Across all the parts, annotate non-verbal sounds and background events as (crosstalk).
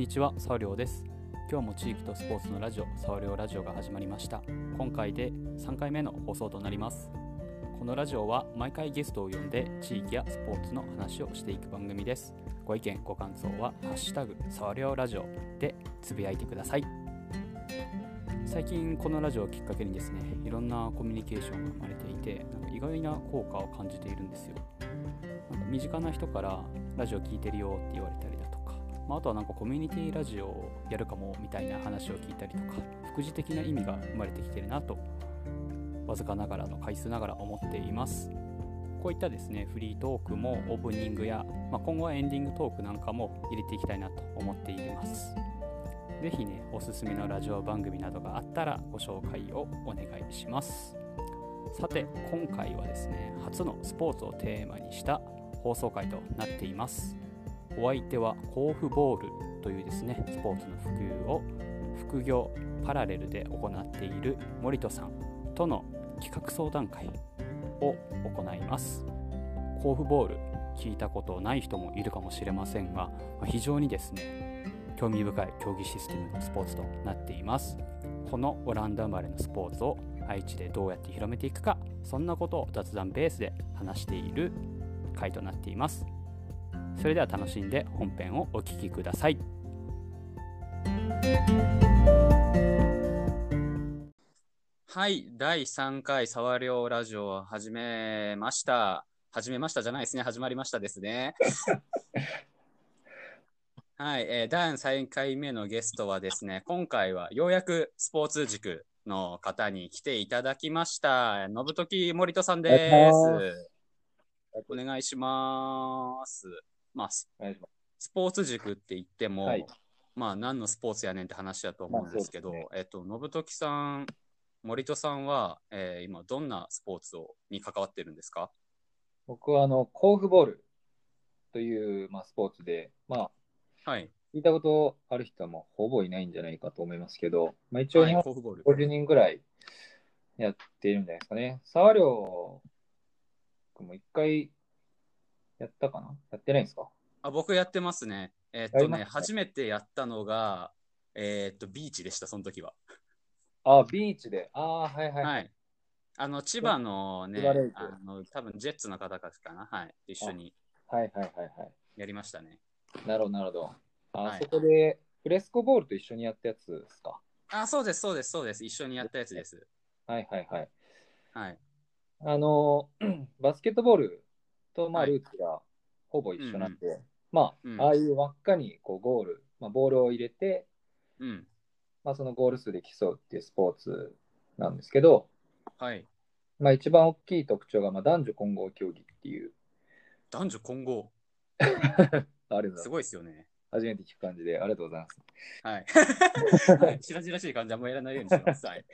にちは、サウリョウです。今日も地域とスポーツのラジオ、サウリョウラジオが始まりました。今回で3回目の放送となります。このラジオは毎回ゲストを呼んで地域やスポーツの話をしていく番組です。ご意見、ご感想は、ハッシュタグ、サウリョウラジオでつぶやいてください。最近このラジオをきっかけにですね、いろんなコミュニケーションが生まれていて、なんか意外な効果を感じているんですよ。なんか身近な人からラジオ聞いてるよって言われたり、まあ、あとはなんかコミュニティラジオをやるかもみたいな話を聞いたりとか副次的な意味が生まれてきてるなとわずかながらの回数ながら思っています。こういったですねフリートークもオープニングや、まあ、今後はエンディングトークなんかも入れていきたいなと思っています。ぜひねおすすめのラジオ番組などがあったらご紹介をお願いします。さて今回はですね初のスポーツをテーマにした放送回となっています。お相手は甲府ボールというですねスポーツの普及を副業パラレルで行っている森戸さんとの企画相談会を行います。甲府ボール聞いたことない人もいるかもしれませんが非常にですね興味深い競技システムのスポーツとなっています。このオランダ生まれのスポーツを愛知でどうやって広めていくかそんなことを雑談ベースで話している回となっています。それでは楽しんで本編をお聞きください。はい第3回サワリョウラジオを始めました。始めましたじゃないですね。始まりましたですね。(laughs) はい、えー、第3回目のゲストはですね今回はようやくスポーツ塾の方に来ていただきました。信時森戸さんです。お願いしますまあ、スポーツ塾って言っても、はい、まあ何のスポーツやねんって話だと思うんですけど、まあね、えっと、信時さん、森戸さんは、えー、今どんなスポーツをに関わってるんですか？僕はあの、甲府ボールという、まあ、スポーツで、まあ、はい、聞いたことある人はもうほぼいないんじゃないかと思いますけど、まあ、一応日本50人ぐらいやっているんじゃないですかね。沢寮も一回やったかな？やってないんですか？あ僕やってますね。えー、っとね、初めてやったのが、えー、っと、ビーチでした、その時は。あ、ビーチで。あはいはい。はい。あの、千葉のね、あの多分ジェッツの方かな、はい、一緒に。はいはいはいはい。やりましたね。なるほど、なるほど。あ、はい、そこで、フレスコボールと一緒にやったやつですか？あ、そうです、そうです、そうです。一緒にやったやつです。はいはいはい。はい。あの、(clears throat) バスケットボールと、まあ、ルーツがほぼ一緒なんで、はいまあ、うん、ああいう輪っかにこうゴール、まあ、ボールを入れて、うんまあ、そのゴール数で競うっていうスポーツなんですけど、はいまあ、一番大きい特徴が、まあ、男女混合競技っていう。男女混合 (laughs) あれすごいですよね。初めて聞く感じで、ありがとうございます。はい。(laughs) はい、しらじらしい感じはもうやらないようにします。はい。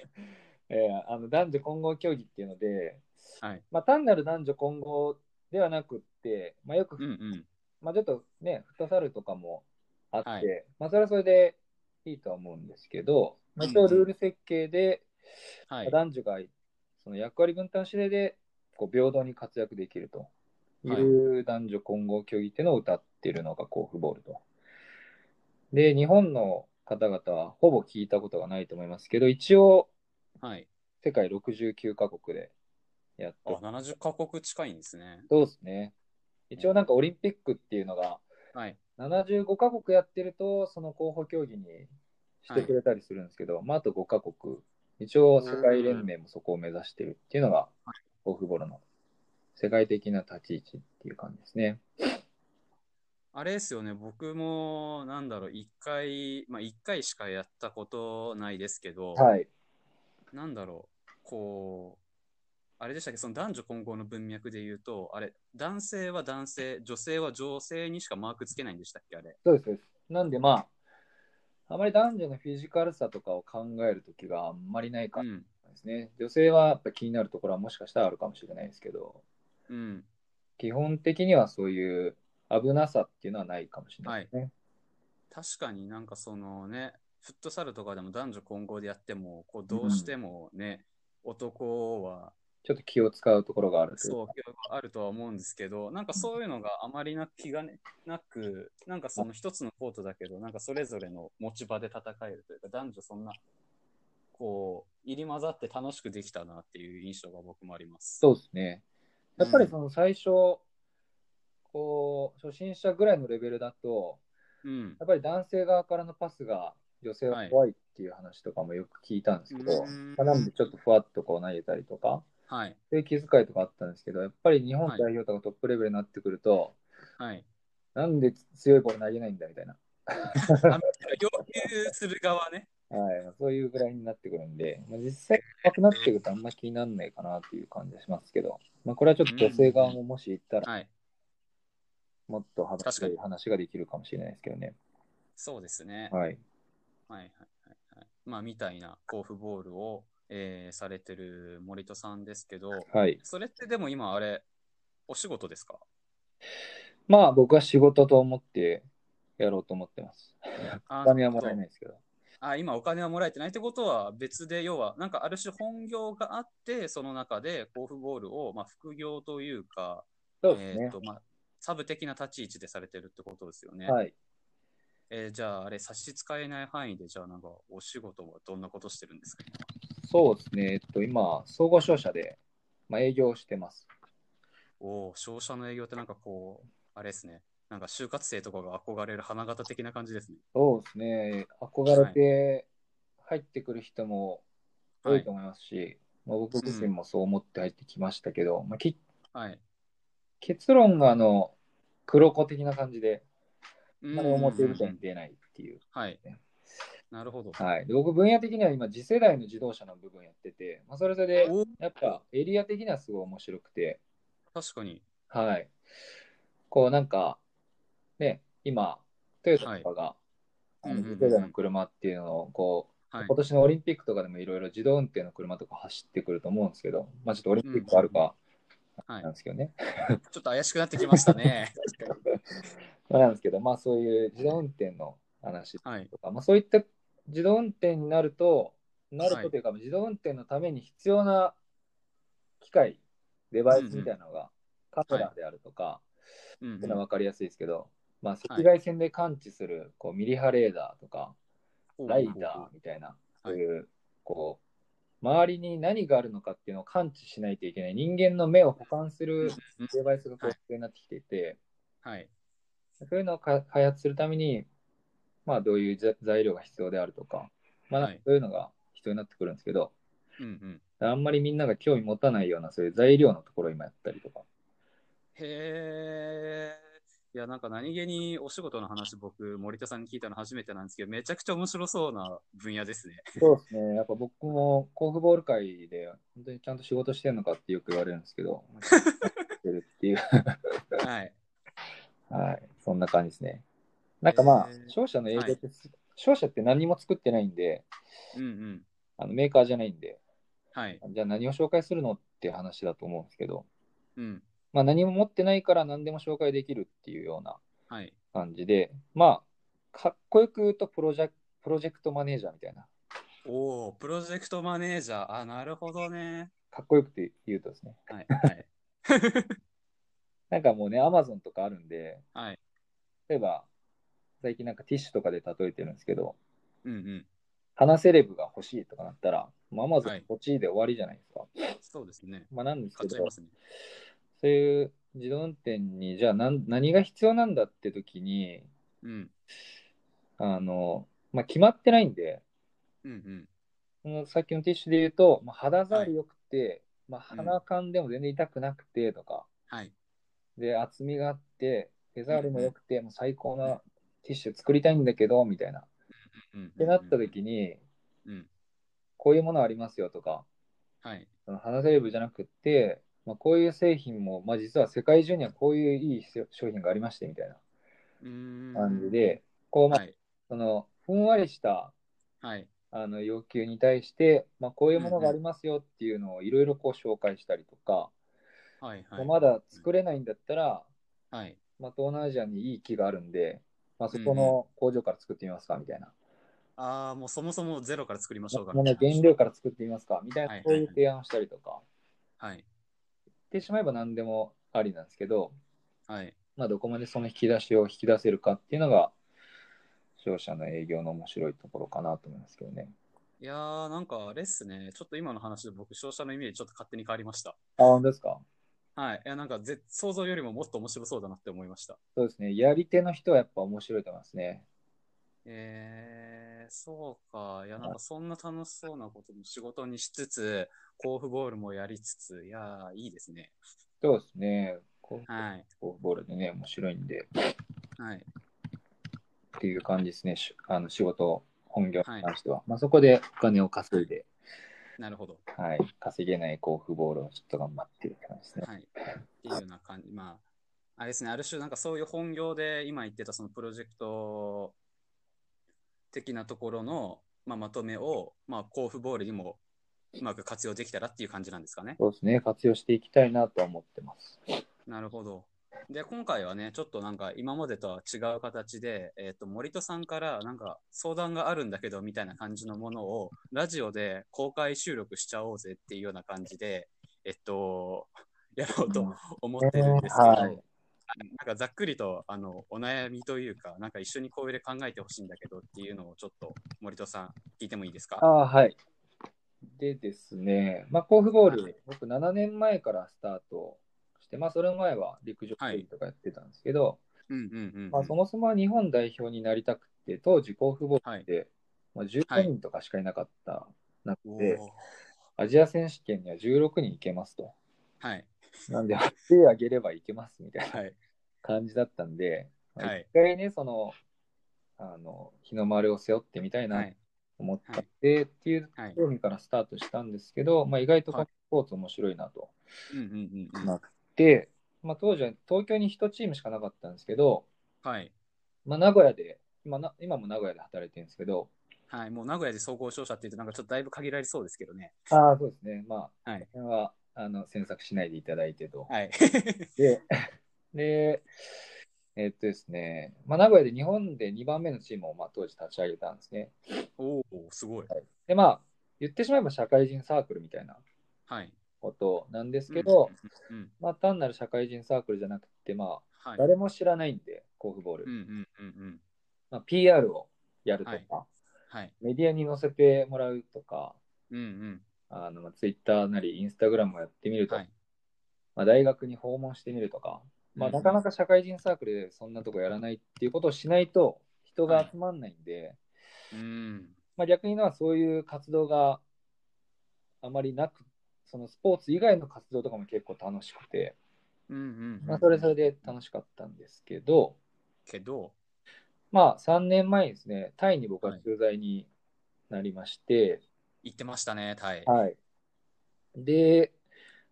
えー、あの男女混合競技っていうので、はいまあ、単なる男女混合ではなくって、まあ、よく、うんうん、まあ、ちょっとね、フットサルとかもあって、はいまあ、それはそれでいいとは思うんですけど、まあ、一応ルール設計で、はい、男女がその役割分担指令でこう平等に活躍できるという男女混合競技っていうのを歌っているのが甲府ボールと。で、日本の方々はほぼ聞いたことがないと思いますけど、一応、はい、世界69カ国でやってあ、70カ国近いんですね。そうですね。一応なんかオリンピックっていうのが、はい、75カ国やってると、その候補競技にしてくれたりするんですけど、はい、まあ、あと5カ国、一応世界連盟もそこを目指してるっていうのが、オフボールの世界的な立ち位置っていう感じですね。あれですよね、僕も、なんだろう、1回、まあ、1回しかやったことないですけど、はい、なんだろう、こう、あれでしたっけ、その男女混合の文脈で言うと、あれ、男性は男性、女性は女性にしかマークつけないんでしたっけ、あれ。そうです、そうです。なんでまあ、あまり男女のフィジカルさとかを考えるときがあんまりないかですね、うん、女性はやっぱ気になるところはもしかしたらあるかもしれないですけど、うん、基本的にはそういう危なさっていうのはないかもしれないですね。はい、確かになんかそのね、フットサルとかでも男女混合でやっても、こうどうしてもね、うん、男はちょっと気を使うところがあるそうか。、あるとは思うんですけど、なんかそういうのがあまりな気が、ね、なく、なんかその一つのコートだけど、なんかそれぞれの持ち場で戦えるというか、男女そんな、こう、入り混ざって楽しくできたなっていう印象が僕もあります。そうですね。やっぱりその最初、こう、初心者ぐらいのレベルだと、うん。やっぱり男性側からのパスが女性は怖いっていう話とかもよく聞いたんですけど、うんまあ、なのでちょっとふわっとこう投げたりとか、はい。そういう気遣いとかあったんですけど、やっぱり日本代表とかトップレベルになってくると、はい。なんで強いボール投げないんだみたいな、あ要求する側ね。はい、そういうぐらいになってくるんで、まあ、実際上手くなってくるとあんま気にならないかなっていう感じがしますけど、まあ、これはちょっと女性側ももし行ったら、はい。もっと幅広い話ができるかもしれないですけどね。そうですね。はい。はいはいはいはい。まあ、みたいな甲府ボールを、えーされてる森戸さんですけど、はい。それってでも今あれ、お仕事ですか？まあ僕は仕事と思ってやろうと思ってます。あお金はもらえないですけど。あ今お金はもらえてないってことは別で要はなんかある種本業があってその中で甲府ボールをまあ副業というかそうですねえー。とまあ、サブ的な立ち位置でされてるってことですよね。はい。えーじゃああれ差し支えない範囲でじゃあなんかお仕事はどんなことしてるんですか？そうですね。えっと、今、総合商社で、まあ、営業をしてます。おお商社の営業ってなんかこうあれですねなんか就活生とかが憧れる花形的な感じですね。そうですね。憧れて入ってくる人も多いと思いますし、まあ、僕自身もそう思って入ってきましたけど、まあ、きはい。結論があの黒子的な感じで、まり表舞台に出ないっていう。はい。なるほど。はい、で僕、分野的には今、次世代の自動車の部分やってて、まあ、それぞれやっぱエリア的にはすごい面白くて、確かに。はい。こうなんか、ね、今、トヨタとかが、あのうんうんうん次世代の車っていうのを、こう、はい今。年のオリンピックとかでもいろいろ自動運転の車とか走ってくると思うんですけど、まあちょっとオリンピックあるかはいなんですけどね。ちょっと怪しくなってきましたね。(laughs) まあなんですけど、まあそういう自動運転の話はい。とか、まあそういった自動運転になると、なるはいとというか、自動運転のために必要な機械、デバイスみたいなのが、カメラであるとか、うんっていうのは分かりやすいですけど、まあ、はい赤外線で感知するこうミリ波レーダーとか、うんライダーみたいな、そういう、こう、周りに何があるのかっていうのを感知しないといけない、人間の目を補完するうんデバイスが必要になってきていて、はい。そういうのをか開発するために、まあ、どういうざ材料が必要であるとか、まあ、はいそういうのが必要になってくるんですけど、うんうん。あんまりみんなが興味持たないような、そういう材料のところを今やったりとか。へえ。いや、なんか何気にお仕事の話、僕、森田さんに聞いたの初めてなんですけど、めちゃくちゃ面白そうな分野ですね。そうですね。やっぱ僕も甲府ボール界で本当にちゃんと仕事してるのかってよく言われるんですけど、(laughs) してるっていう、はい。はい、そんな感じですね。なんかまあ商社の営業って、商社って何も作ってないんで、うんうん。あのメーカーじゃないんで、はい。じゃあ何を紹介するのって話だと思うんですけど、うん。まあ何も持ってないから何でも紹介できるっていうようなはい。感じで、まあ、かっこよく言うとプロジェプロジェクトマネージャーみたいな、おお、プロジェクトマネージャー。あ、なるほどね。かっこよくて言うとですね、はい。はい。(laughs) なんかもうね、アマゾンとかあるんで、はい。例えば、最近なんかティッシュとかで例えてるんですけど、うんうん。花セレブが欲しいとかなったら、アマゾンはい欲しいで終わりじゃないですか。そうですね。まあなんですけどね。そういう自動運転に、じゃあ何何が必要なんだって時に、うん。あの、まあ決まってないんで、うんうん。さっきのティッシュで言うと、まあ、肌触り良くて、まあうん鼻感でも全然痛くなくてとか、はい。で、厚みがあって、手触りも良くて、もう最高なティッシュ作りたいんだけど、みたいな。っ。てなった時に、うん。こういうものありますよとか、はい。その花セレブじゃなくって、まあ、こういう製品も、まあ、実は世界中にはこういういい商品がありましてみたいな。感じで、こう、まあはい。そのふんわりしたはい。あの要求に対して、まあ、こういうものがありますよっていうのをいろいろこう紹介したりとか、はい。はい。まだ作れないんだったら、はい。まあ、東南アジアにいい木があるんで、まあ、そこの工場から作ってみますかみたいな。ああ、もうそもそもゼロから作りましょうかものみたいな。原料から作ってみますかみたいな、はいそういう提案をしたりとか、はい。言ってしまえば何でもありなんですけど、はい。まあ、どこまでその引き出しを引き出せるかっていうのが、商社の営業の面白いところかなと思いますけどね。いやー、なんかあれっすね。ちょっと今の話で僕、商社のイメージちょっと勝手に変わりました。あ、本当ですか？はい。いや、なんかぜ想像よりももっと面白そうだなって思いました。そうですね。やり手の人はやっぱ面白いと思いますね。えー、そうか。いや、なんかそんな楽しそうなことも仕事にしつつ、甲府ボールもやりつつ、いやー、いいですね。そうですね。こうはい。こうボールでね、面白いんで、はい。っていう感じですね。しあの仕事、本業に関しては。まあ、そこでお金を稼いで、なるほど。はい、稼げない甲府ボールをちょっと頑張ってるって感じですね。はい。っていうような感じ。まあ、あれですね、ある種、なんかそういう本業で今言ってたそのプロジェクト的なところの、まあ、まとめを、まあ、甲府ボールにもうまく活用できたらっていう感じなんですかね。そうですね。活用していきたいなとは思ってます。なるほど。で、今回はね、ちょっとなんか今までとは違う形で、えっ、と、森戸さんからなんか相談があるんだけどみたいな感じのものをラジオで公開収録しちゃおうぜっていうような感じで、えっと、やろうと思ってるんですけど、はい。なんかざっくりとあのお悩みというか、なんか一緒にこういうで考えてほしいんだけどっていうのをちょっと森戸さん聞いてもいいですか？ああ、はい。でですね、まあ、甲府ボール、はい。僕7年前からスタートして、まあ、それ前は陸上競技とかやってたんですけど、うんうんうんうん。まあ、そもそもは日本代表になりたくて、当時甲府ボールって、まあ、15人とかしかいなかった中で、おーアジア選手権には16人いけますと。はい。なんで、手あげればいけますみたいなはい。感じだったんで、まあはい一回ね、その、あの、日の丸を背負ってみたいなとはい。思ったって、っていうはい。興味からスタートしたんですけど、まあ、意外とスポーツ面白いなとうんうんうんうん。なって、まあ、当時は東京に1チームしかなかったんですけど、はい。まあ、名古屋で、今な今も名古屋で働いてるんですけど、はい。もう名古屋で総合商社って言うとなんかちょっとだいぶ限られそうですけどね。ああ、そうですね、まあ、はい。これはあの詮索しないでいただいてと。はい。で、で、えっとですね、まあ、名古屋で日本で2番目のチームをまあ当時立ち上げたんですね。おお、すごい。で、まあ、言ってしまえば社会人サークルみたいなはい。ことなんですけど、うん、うん。まあ、単なる社会人サークルじゃなくて、まあ、はい。誰も知らないんで、甲府ボール。うんうんうんうん。まあ、PR をやるとか、はいはい。メディアに載せてもらうとか、うんうん。あのツイッターなりインスタグラムをやってみるとか、はい。まあ、大学に訪問してみるとか、まあ、うんなかなか社会人サークルでそんなとこやらないっていうことをしないと人が集まんないんで、うん。まあ、逆に言うのはそういう活動があまりなく、そのスポーツ以外の活動とかも結構楽しくて、うんうん。まあ、それそれで楽しかったんですけど、けど、まあ、3年前にですね、タイに僕は駐在になりまして、言ってましたね、タイ。はい。で、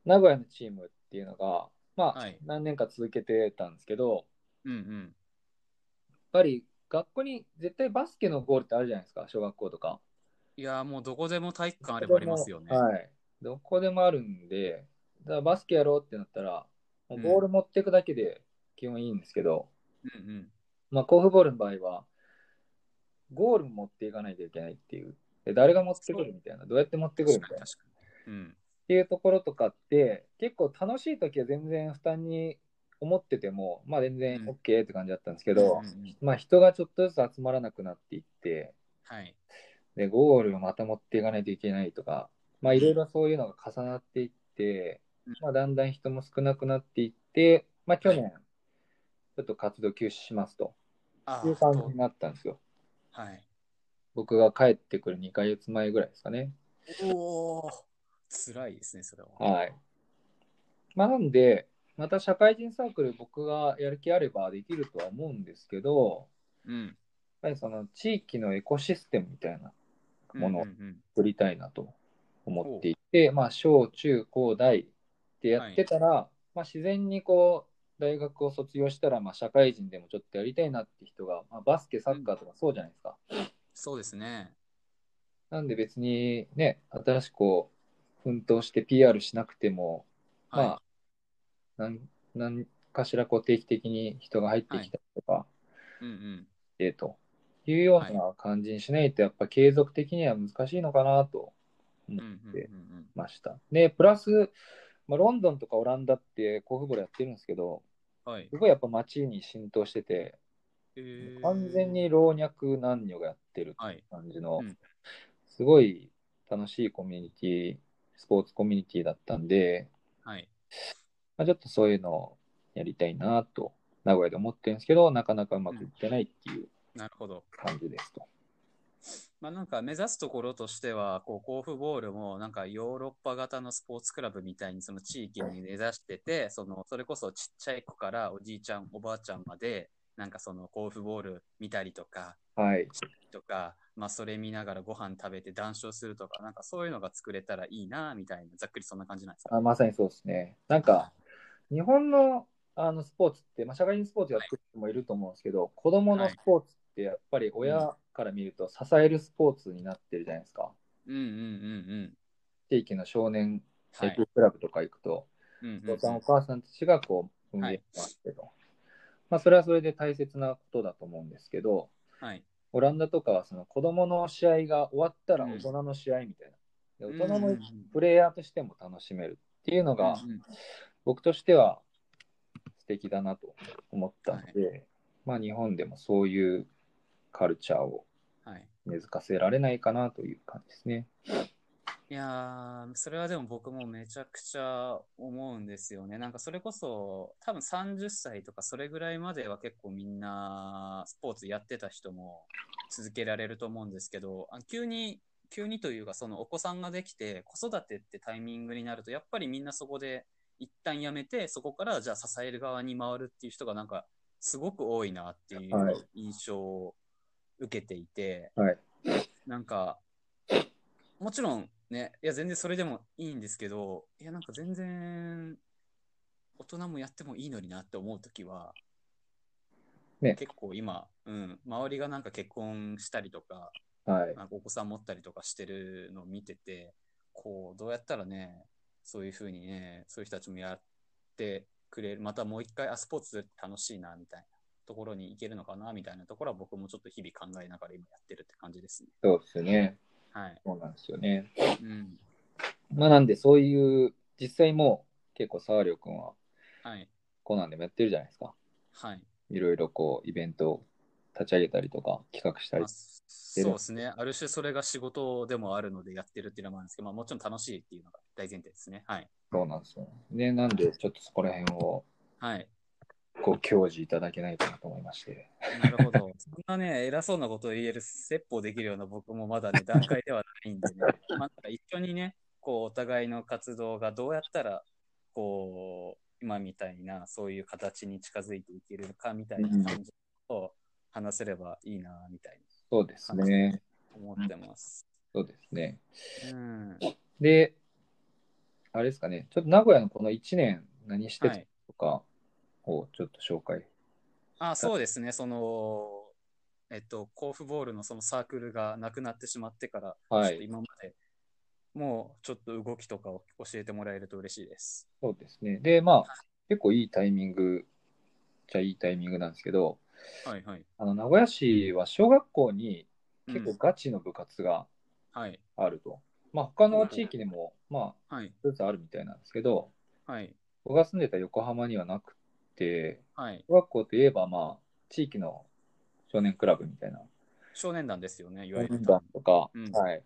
名古屋のチームっていうのが、まあ、はい何年か続けてたんですけど、うんうん。やっぱり学校に絶対バスケのゴールってあるじゃないですか、小学校とか。いやー、もうどこでも体育館あればありますよね。はい。どこでもあるんで、だからバスケやろうってなったら、もううんボール持っていくだけで基本いいんですけど、うんうん。まあ、甲府ボールの場合は、ゴールも持っていかないといけないっていう。で誰が持ってくるみたいな、どうやって持ってくるみたいな。うん。っていうところとかって、結構楽しい時は全然負担に思ってても、まあ全然うん OK って感じだったんですけど、うんまあ人がちょっとずつ集まらなくなっていって、はい。で、ゴールをまた持っていかないといけないとか、まあいろいろそういうのが重なっていってうん、まあだんだん人も少なくなっていって、まあ去年、はちょっと活動休止しますとあいう感じになったんですよ。はい。僕が帰ってくる2ヶ月前ぐらいですかね。おお、辛いですね、それは。はい。まあ、なんで、また社会人サークル、僕がやる気あればできるとは思うんですけど、うん。やっぱりその地域のエコシステムみたいなものを作りたいなと思っていて、まあ、小中高大ってやってたら、まあ、自然にこう、大学を卒業したら、まあ、社会人でもちょっとやりたいなって人が、まあ、バスケ、サッカーとかそうじゃないですか。そうですね。なんで別にね、新しくこう、奮闘して PR しなくても、まあは、なんなんかしらこう定期的に人が入ってきたりとかい。うんうん。してというような感じにしないと、やっぱ継続的には難しいのかなと思うんうんうんってうんました。で、プラス、まあ、ロンドンとかオランダって甲府ボールやってるんですけど、はい。すごいやっぱ街に浸透してて、えー完全。に老若男女がやってるはい。感じの、うんすごい楽しいコミュニティ、スポーツコミュニティだったんで、はい。まあ、ちょっとそういうのをやりたいなと、名古屋で思ってるんですけど、なかなかうまくいってないっていうなるほど。感じですと。まあ、なんか目指すところとしては、こう甲府ボールもなんかヨーロッパ型のスポーツクラブみたいにその地域に根ざしてて、そのそれこそちっちゃい子からおじいちゃん、おばあちゃんまで、なんかその甲府ボール見たりとか、はい。とか、まあ、それ見ながらご飯食べて談笑するとか、なんかそういうのが作れたらいいなみたいな、ざっくりそんな感じなんですか？あまさにそうですね。なんか、日本のあのスポーツって、まあ、社会人スポーツやってる人もいると思うんですけど、子供のスポーツってやっぱり親から見ると支えるスポーツになってるじゃないですか。うんうんうんうん。地域の少年はい野球。クラブとか行くと、うんうんうんお父さんお母さんたちがこう運営してあってと。まあ、それはそれで大切なことだと思うんですけど、はい。オランダとかはその子供の試合が終わったらうん大人の試合みたいな。で大人もうんうんうんプレイヤーとしても楽しめるっていうのが、うんうん僕としては素敵だなと思ったので、まあ日本でもそういうカルチャーをはい。根付かせられないかなという感じですね。いやー、それはでも僕もめちゃくちゃ思うんですよね。なんかそれこそ、多分30歳とかそれぐらいまでは結構みんなスポーツやってた人も続けられると思うんですけど、あ急に、急にというかそのお子さんができて子育てってタイミングになると、やっぱりみんなそこで一旦やめて、そこからじゃあ支える側に回るっていう人がなんかすごく多いなっていはいう印象を受けていて、はい。なんか、もちろんね、いや、全然それでもいいんですけど、いや、なんか全然、大人もやってもいいのになって思うときは、ね結構今、うん、周りがなんか結婚したりとか、はい。なんかお子さん持ったりとかしてるのを見てて、こう、どうやったらね、そういうふうにね、そういう人たちもやってくれる、またもう一回、あ、スポーツ楽しいな、みたいなところに行けるのかな、みたいなところは僕もちょっと日々考えながら今やってるって感じですね。そうですよね。はい。そうなんですよね。うん。まあなんでそういう、実際もう結構沢亮君ははい。コナンでもやってるじゃないですか。はい。いろいろこうイベントを立ち上げたりとか企画したりまあ、そうですね。ある種それが仕事でもあるのでやってるっていうのもあるんですけど、まあもちろん楽しいっていうのが大前提ですね。はい。そうなんですよ。で、なんでちょっとそこら辺をはい。こう享受いただけないかなと思いまして。なるほど。そんなね、偉そうなことを言える、説法できるような僕もまだね、段階ではないんでね。(laughs) まあ、一緒にね、こう、お互いの活動がどうやったら、こう、今みたいな、そういう形に近づいていけるかみたいな感じを話せればいいな、みたいそうですね。な思ってます。そうですね。うん。で、あれですかね、ちょっと名古屋のこの1年何してたはい。をちょっと紹介。あ、そうですね。その、えっと、甲府ボールのそのサークルがなくなってしまってから、はい今までもうちょっと動きとかを教えてもらえると嬉しいです。そうですね。で、まあ、結構いいタイミングじゃいいタイミングなんですけど、はいはい。あの名古屋市は小学校に結構うんガチの部活がはい。あると。まあ、他の地域にも、まあ、はい。一つあるみたいなんですけど、はい。僕が住んでた横浜にはなくて、はい。小学校といえば、まあ、地域の少年クラブみたいな、少年団ですよね、いわ少年ゆる。団とか、うんはい。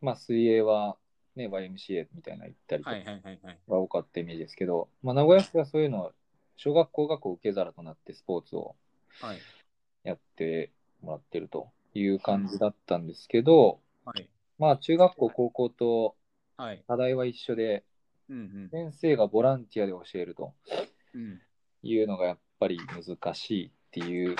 まあ、水泳は、ね、YMCA みたいなの行ったりとかはいはいはいはい。が多かったイメージですけど、まあ、名古屋市はそういうのを、小学校がこう受け皿となってスポーツをはい。やってもらってるという感じだったんですけど、はい。まあ、中学校、高校とはい。課題は一緒で、うん先生がボランティアで教えるとうん。うん。いうのがやっぱり難しいっていう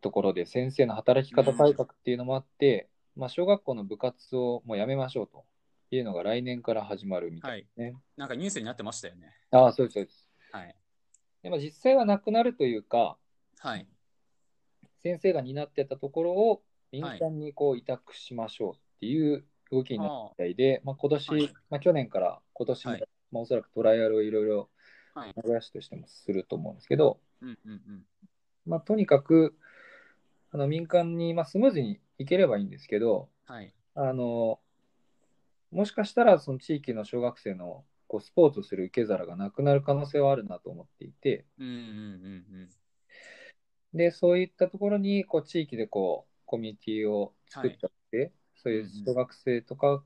ところで、先生の働き方改革っていうのもあって、まあ、小学校の部活をもうやめましょうというのが来年から始まるみたいですね。なんかニュースになってましたよね。ああ、そうです、そうです。はい。でも実際はなくなるというか、はい。先生が担ってたところを民間にこう委託しましょうっていう動きになったみたいで、まあ、今年、はいまあ、去年から今年も、はいまあ、おそらくトライアルをいろいろはい。名古屋市としてもすると思うんですけど、うんうんうん。まあ、とにかくあの民間に、まあ、スムーズに行ければいいんですけど、はい。あのもしかしたらその地域の小学生のこうスポーツをする受け皿がなくなる可能性はあるなと思っていて、うんうんうんで、そういったところに、こう、地域でこう、コミュニティを作ってあって、そういう小学生とか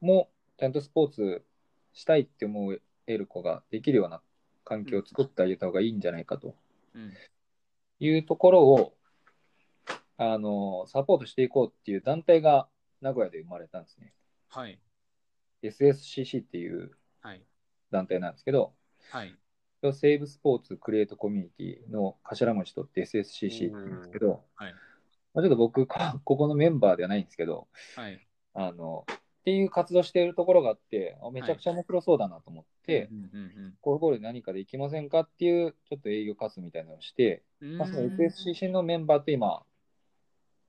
も、ちゃんとスポーツしたいって思える子ができるような環境を作ってあげた方がいいんじゃないかと。いうところを、あの、サポートしていこうっていう団体が名古屋で生まれたんですね。はい。SSCC っていうはい。団体なんですけど、はい。セーブスポーツクリエイトコミュニティの頭文字取って SSCC って言うんですけど、はい。まあ、ちょっと僕、こここのメンバーではないんですけど、はい。あの、っていう活動しているところがあって、あめちゃくちゃ面白そうだなと思って、うんうんコールボールで何かできませんかっていう、ちょっと営業活動みたいなのをして、うん。まあ、そのうん SSCC のメンバーと今、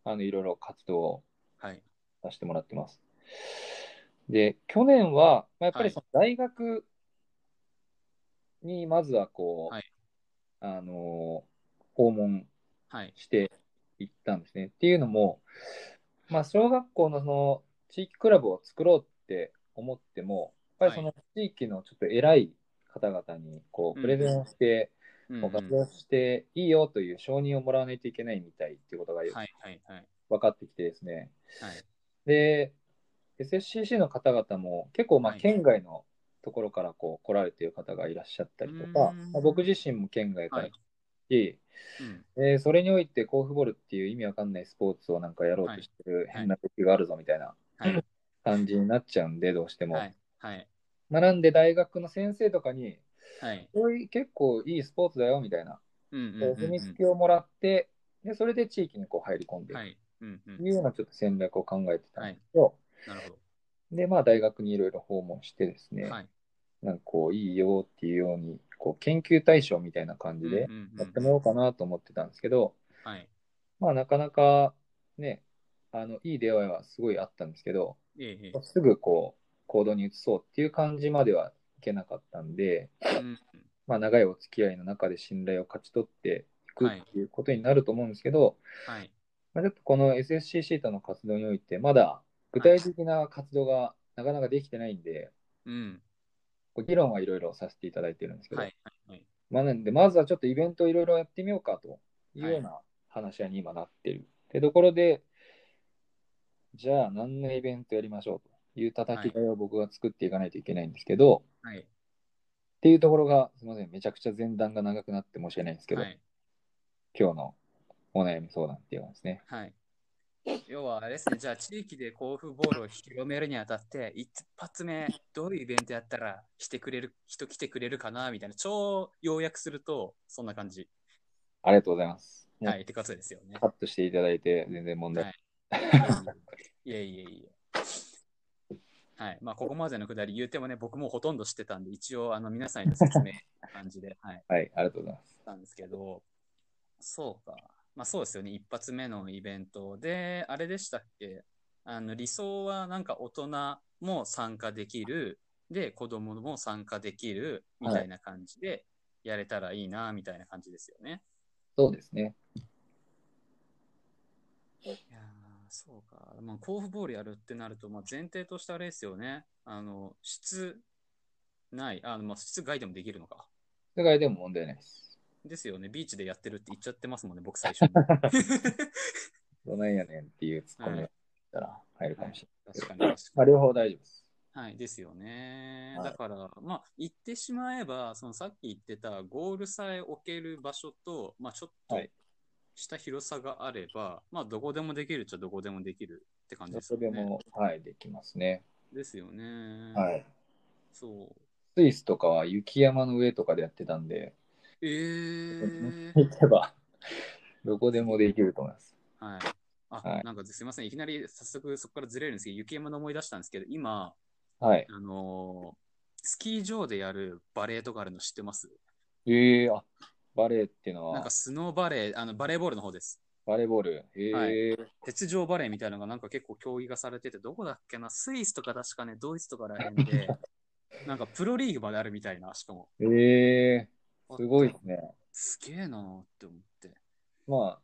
あの、いろいろ活動をはい。させてもらってます。で、去年は、まあ、やっぱりその大学にまずはこう、はいあの、訪問はい。していったんですね。っていうのも、まあ、小学校のその地域クラブを作ろうって思っても、やっぱりその地域のちょっと偉い方々にこううんプレゼンをして、うんこう活動していいよという承認をもらわないといけないみたいっていうことがはいはいはい。分かってきてですね。はい。で、SSCC の方々も結構まあはい県外のところからこう来られている方がいらっしゃったりとか、うんまあ僕自身も県外からはいし、うん。でそれにおいて甲府ボールっていう意味わかんないスポーツをなんかやろうとしてる変な時があるぞみたいなはい。感じになっちゃうんで、どうしても。はい。はい。まあなんで大学の先生とかに、はい。こういう結構いいスポーツだよみたいな、うんうんこううん踏みつけをもらって、でそれで地域にこう入り込んでいくはい。うんうんというようなちょっと戦略を考えてたんですけど、なるほで、まあ大学にいろいろ訪問してですね、ど。はい。なんかこういいよっていうように、こう研究対象みたいな感じでうんうんうんやってみようかなと思ってたんですけど、はい。まあなかなかね、あのいい出会いはすごいあったんですけど、えええすぐこう行動に移そうっていう感じまではいけなかったんで、え。うん。まあ長いお付き合いの中で信頼を勝ち取っていくはいっていうことになると思うんですけど、はい。まあ、ちょっとこの SSCC との活動において、まだ具体的な活動がなかなかできてないんで、うん。こう議論はいろいろさせていただいてるんですけど、はい。はい。まあ、なんで、まずはちょっとイベントをいろいろやってみようかというような話し合いに今なってる。ってところで、じゃあ何のイベントやりましょうという叩き台を僕が作っていかないといけないんですけど、はい。っていうところが、すみません、めちゃくちゃ前段が長くなって申し訳ないんですけど、はい。今日のお悩み相談っていうのはですね。はい。要はあれですね、じゃあ地域で甲府ボールを広めるにあたって、一発目、どういうイベントやったらしてくれる、人来てくれるかなみたいな、超要約すると、そんな感じ。ありがとうございます。はい、ってことですよね。カットしていただいて全然問題はいいえいえいえ。はい。まあ、ここまでのくだり言うてもね、僕もほとんど知ってたんで、一応、あの、皆さんへの説明な感じで、(laughs) はい、はい、ありがとうございます。なんですけど、そうか。まあ、そうですよね。一発目のイベントで、あれでしたっけ？あの、理想はなんか大人も参加できる、で、子供も参加できる、みたいな感じで、やれたらいいな、みたいな感じですよね。そうですね。いやーそうか。まあ、甲府ボールやるってなると、まあ、前提としてあれですよね。あの、質ない、あの、まあ、室外でもできるのか。世界でも問題ないです。ですよね。ビーチでやってるって言っちゃってますもんね、僕最初に。(laughs) どないやねんっていうツッコミがしたら入るかもしれない。確かに確かまあ、両方大丈夫です。に。はい、ですよね。はいだから、まあ、言ってしまえば、そのさっき言ってたゴールさえ置ける場所と、まあ、ちょっとはいした広さがあれば、まあ、どこでもできるっちゃどこでもできるって感じどですよね。こでも、はい、できますね。ですよね。はい。そう。スイスとかは雪山の上とかでやってたんで、えー、行けば、どこでもできると思います。はい。あ、はいなんかすいません。いきなり早速そこからずれるんですけど、雪山の思い出したんですけど、今、はい。あのースキー場でやるバレーとかあるの知ってます？ええあ、バレーっていうのはなんか、スノーバレー、あのバレーボールの方です。バレーボール。ええはい鉄上バレーみたいなのがなんか結構競技がされてて、どこだっけな？スイスとか確かね、ドイツとからへんで、(laughs) なんかプロリーグまであるみたいな、しかも。ええすごいですね。すげえなーって思って。ま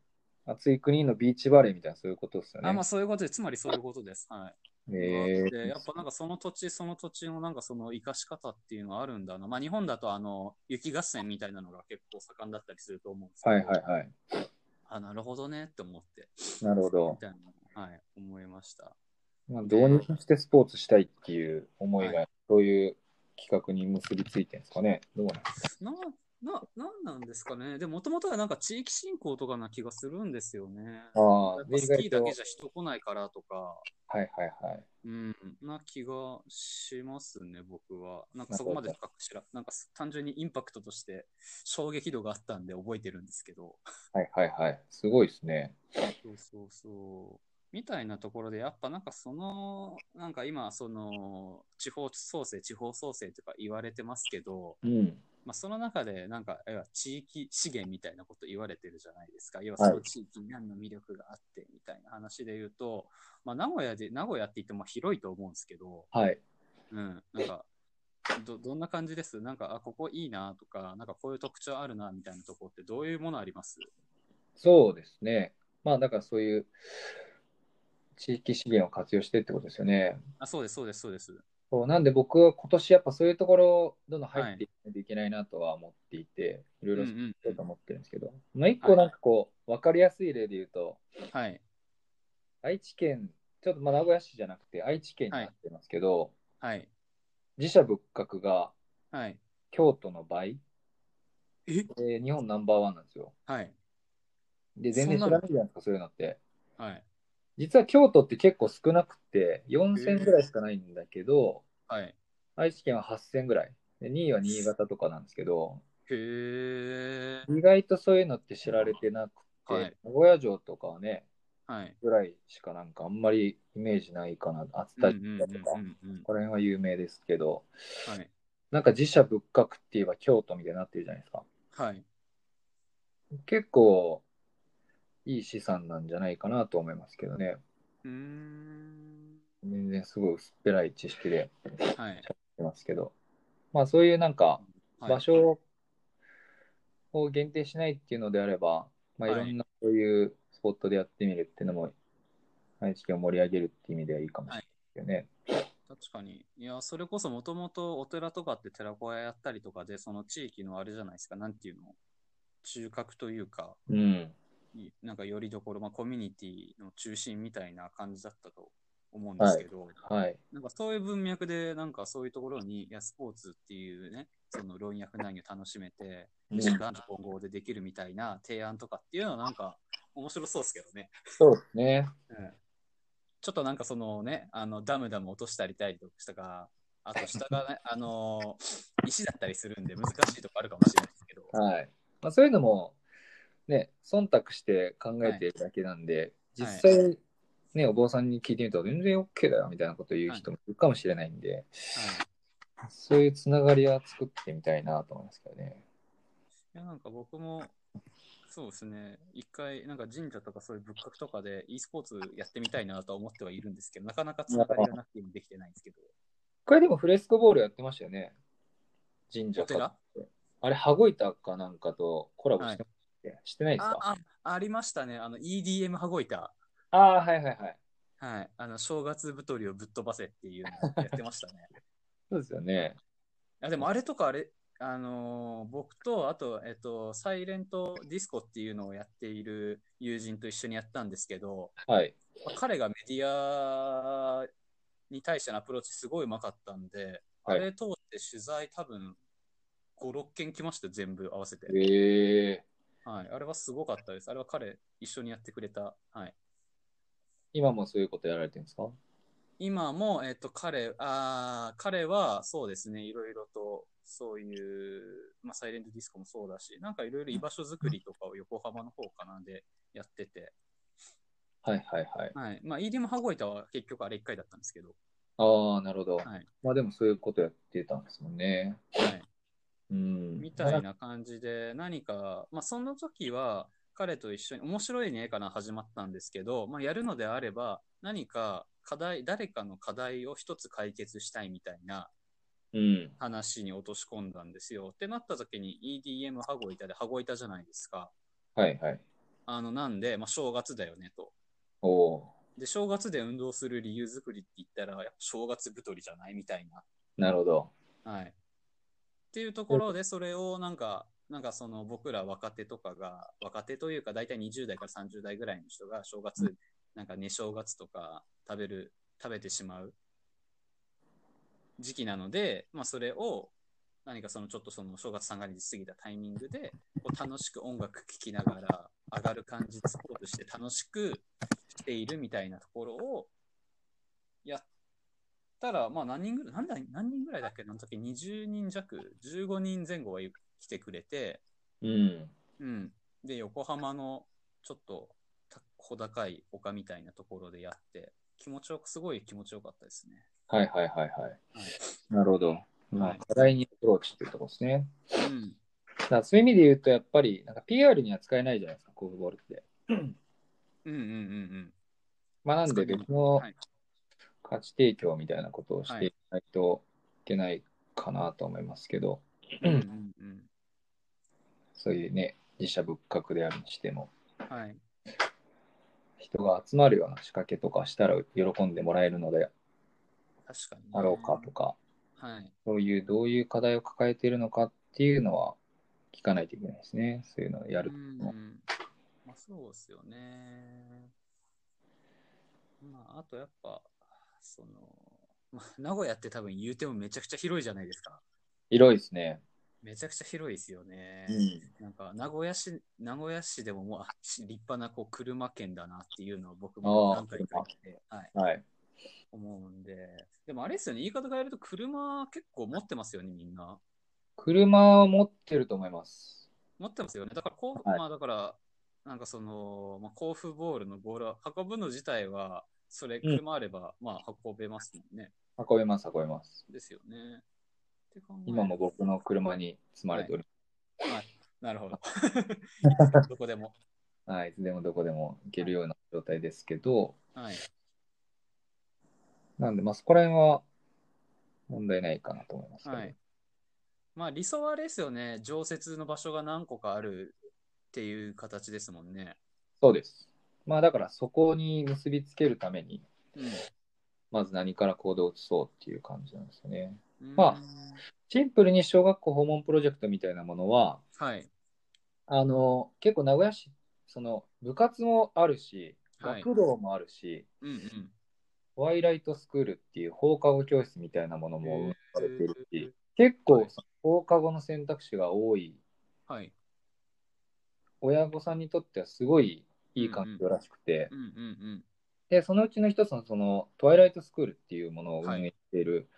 あ、暑い国のビーチバレーみたいなそういうことですよね。あ、まあそういうことで、つまりそういうことです。はい。えでやっぱなんかその土地その土地のなんかその生かし方っていうのはあるんだな。まあ日本だとあの雪合戦みたいなのが結構盛んだったりすると思うんですけど、はいはいはい。あ、なるほどねって思って、なるほどみ。たいな、はい、思いました。まあ、どうにかしてスポーツしたいっていう思いはが、そういう企画に結びついてるんですかね。どうなんですかな、な、なんなんですかね。でも、もともとはなんか地域振興とかな気がするんですよね。ああスキーだけじゃ人来ないからとか、はいはいはい。うん、な気がしますね、僕は。なんかそこまで深く知らなんか単純にインパクトとして衝撃度があったんで覚えてるんですけど。はいはいはい。すごいですね。そうそうそう。みたいなところで、やっぱなんかその、なんか今、その、地方創生、地方創生とか言われてますけど、うん。まあ、その中で、なんか、要は地域資源みたいなこと言われてるじゃないですか。要はその地域に何の魅力があって、みたいな話で言うと、まあ、名古屋で、名古屋って言っても広いと思うんですけど、はい。うん、なんか、ど、どんな感じです？なんか、あ、ここいいなとか、なんかこういう特徴あるな、みたいなとこってどういうものあります？そうですね。まあだからそういう地域資源を活用してってことですよね。あ、そうです、そうです、そうです。そうなんで僕は今年やっぱそういうところどんどん入っていかないといけないなとは思っていて、い、ろいろしうと思ってるんですけど、まあ一個なんかこう、わかりやすい例で言うと、はい、愛知県、ちょっとまあ名古屋市じゃなくて愛知県になってますけど、はい、自社仏閣がはい。京都の倍、え？で日本ナンバーワンなんですよ。はい、で、全然知らないじゃないですか、そういうのって。はい、実は京都って結構少なくて、4000ぐらいしかないんだけど、はい。愛知県は8000ぐらい。で2位は新潟とかなんですけど、へえ。意外とそういうのって知られてなくて、はい名古屋城とかはね、はい。ぐらいしかなんかあんまりイメージないかな。熱田神社とか、うんうんうんうんこの辺は有名ですけど、はい。なんか自社仏閣って言えば京都みたいになってるじゃないですか。はい。結構いい資産なんじゃないかなと思いますけどね。うーん。全然すごい薄っぺらい知識ではい。てますけど、まあそういうなんかはい場所を限定しないっていうのであれば、まあいはいろんなそういうスポットでやってみるっていうのも、愛知県を盛り上げるっていう意味ではいいかもしれないですよね。確かに。いや、それこそもともとお寺とかって寺子屋やったりとかで、その地域のあれじゃないですか、なんていうの、中核というか、うん。いなんかよりどころ、まあ、コミュニティの中心みたいな感じだったと思うんですけど、はい。なんかそういう文脈で、なんかそういうところに、いや、スポーツっていうね、その老若男女楽しめて、うん男女混合でできるみたいな提案とかっていうのはなんか面白そうですけどね。そうですね。(laughs) うんちょっとなんかそのね、あのダムダム落としたりたりとかしたか、あと下がね、(laughs) あの石だったりするんで難しいとこあるかもしれないですけど、はい。まあそういうのも、ね、忖度して考えてるだけなんで、実際、ね、お坊さんに聞いてみると全然 OK だよみたいなことを言う人もいるかもしれないんで、そういうつながりは作ってみたいなと思いますけどね。いやなんか僕もそうですね、一回なんか神社とかそういう仏閣とかで e スポーツやってみたいなとは思ってはいるんですけど、なかなかつながりがなくて今できてないんですけど、これでもフレスコボールやってましたよね。神社お寺？あれ、羽子板かなんかとコラボしてましけ、してないですか？ああありましたね、あの EDM 羽子板。ああー、はいはいはい。はい、あの正月太りをぶっ飛ばせっていうのをやってましたね。(laughs) そうですよね。あでもあれとかあれ、あのー僕と、あと、えっと、サイレントディスコっていうのをやっている友人と一緒にやったんですけど、はい。まあ彼がメディアに対してのアプローチすごいうまかったんで、はいあれ通して取材多分5、6件来ましたよ、全部合わせて。ええはい、あれはすごかったです。あれは彼、一緒にやってくれた。はい、今もそういうことやられてるんですか？今も、えっと、彼、あー彼はそうですね、いろいろと、そういう、まあ、サイレントディスコもそうだし、なんかいろいろ居場所作りとかを横浜の方かなでやってて、はいはいはい。はい。まあ、EDM 羽子板は結局あれ1回だったんですけど、ああ、なるほど。はい。まあでもそういうことやってたんですもんね。はい。うん。みたいな感じで、何か、まあ、その時は、彼と一緒に、面白いねから始まったんですけど、まあ、やるのであれば、何か課題、誰かの課題を一つ解決したいみたいなうん。話に落とし込んだんですよ。ってなった時に EDM 羽子板で羽子板じゃないですか。はいはい。あの、なんで、まあ、正月だよねと。おおで、正月で運動する理由作りって言ったら、やっぱ正月太りじゃないみたいな。なるほど。はい。っていうところで、それをなんか、なんかその僕ら若手とかが、若手というか大体20代から30代ぐらいの人が正月、なんかね、正月とか食べる、食べてしまう時期なので、まあそれを何かそのちょっとその正月三が日過ぎたタイミングで、こう楽しく音楽聴きながら上がる感じつことして楽しくしているみたいなところをやったら、まあ何人ぐらい、なんだ何人ぐらいだっけ？あの時20人弱、15人前後は来てくれて、うん。うん。で、横浜のちょっとた小高い丘みたいなところでやって、気持ちよく、すごい気持ちよかったですね。はいはいはいはい。はい。なるほど。まはいあ、課題にアプローチっていうところですね。うん。だそういう意味で言うと、やっぱり、なんか PR には使えないじゃないですか、コーフボールって。うんうんうんうん。まあ、なんで別のはい価値提供みたいなことをしていかないといけないかなと思いますけど、うんうんうん。そういうね、自社仏閣であるにしても、はい。人が集まるような仕掛けとかしたら喜んでもらえるので確かに、ね。あろうかとか、はい。そういうどういう課題を抱えているのかっていうのは聞かないといけないですね。そういうのをやるうとん。まあそうですよね。まああとやっぱ、その、まあ、名古屋って多分言うてもめちゃくちゃ広いじゃないですか。広いですね。めちゃくちゃ広いですよね。うん。なんか名古屋市、名古屋市でももうあ立派なこう車県だなっていうのを僕も何回か来て、はい、はい。思うんで。でもあれですよね、言い方変えると車結構持ってますよね、みんな。車を持ってると思います。持ってますよね。だからこう、はいまあだから、なんかその、まあ、甲府ボールのボールは運ぶの自体は、それ車あれば、まあ運べますもんね。運べます、運べます。ですよね。今も僕の車に積まれておりなるほど。(laughs) どこでも。ます。はい。いつでもどこでも行けるような状態ですけど、はい。なんで、まあそこら辺は問題ないかなと思います。はい。まあ理想はあれですよね。常設の場所が何個かあるっていう形ですもんね。そうです。まあだからそこに結びつけるために、うん。まず何から行動を移そうっていう感じなんですよね。うんまシンプルに小学校訪問プロジェクトみたいなものは、はい。あの、結構名古屋市、その部活もあるし、はい学童もあるし、うんうん。トワイライトスクールっていう放課後教室みたいなものも運営されているし、結はい構放課後の選択肢が多い、はい。親御さんにとってはすごいいい環境らしくて。で、そのうちの一つのそのトワイライトスクールっていうものを運営している、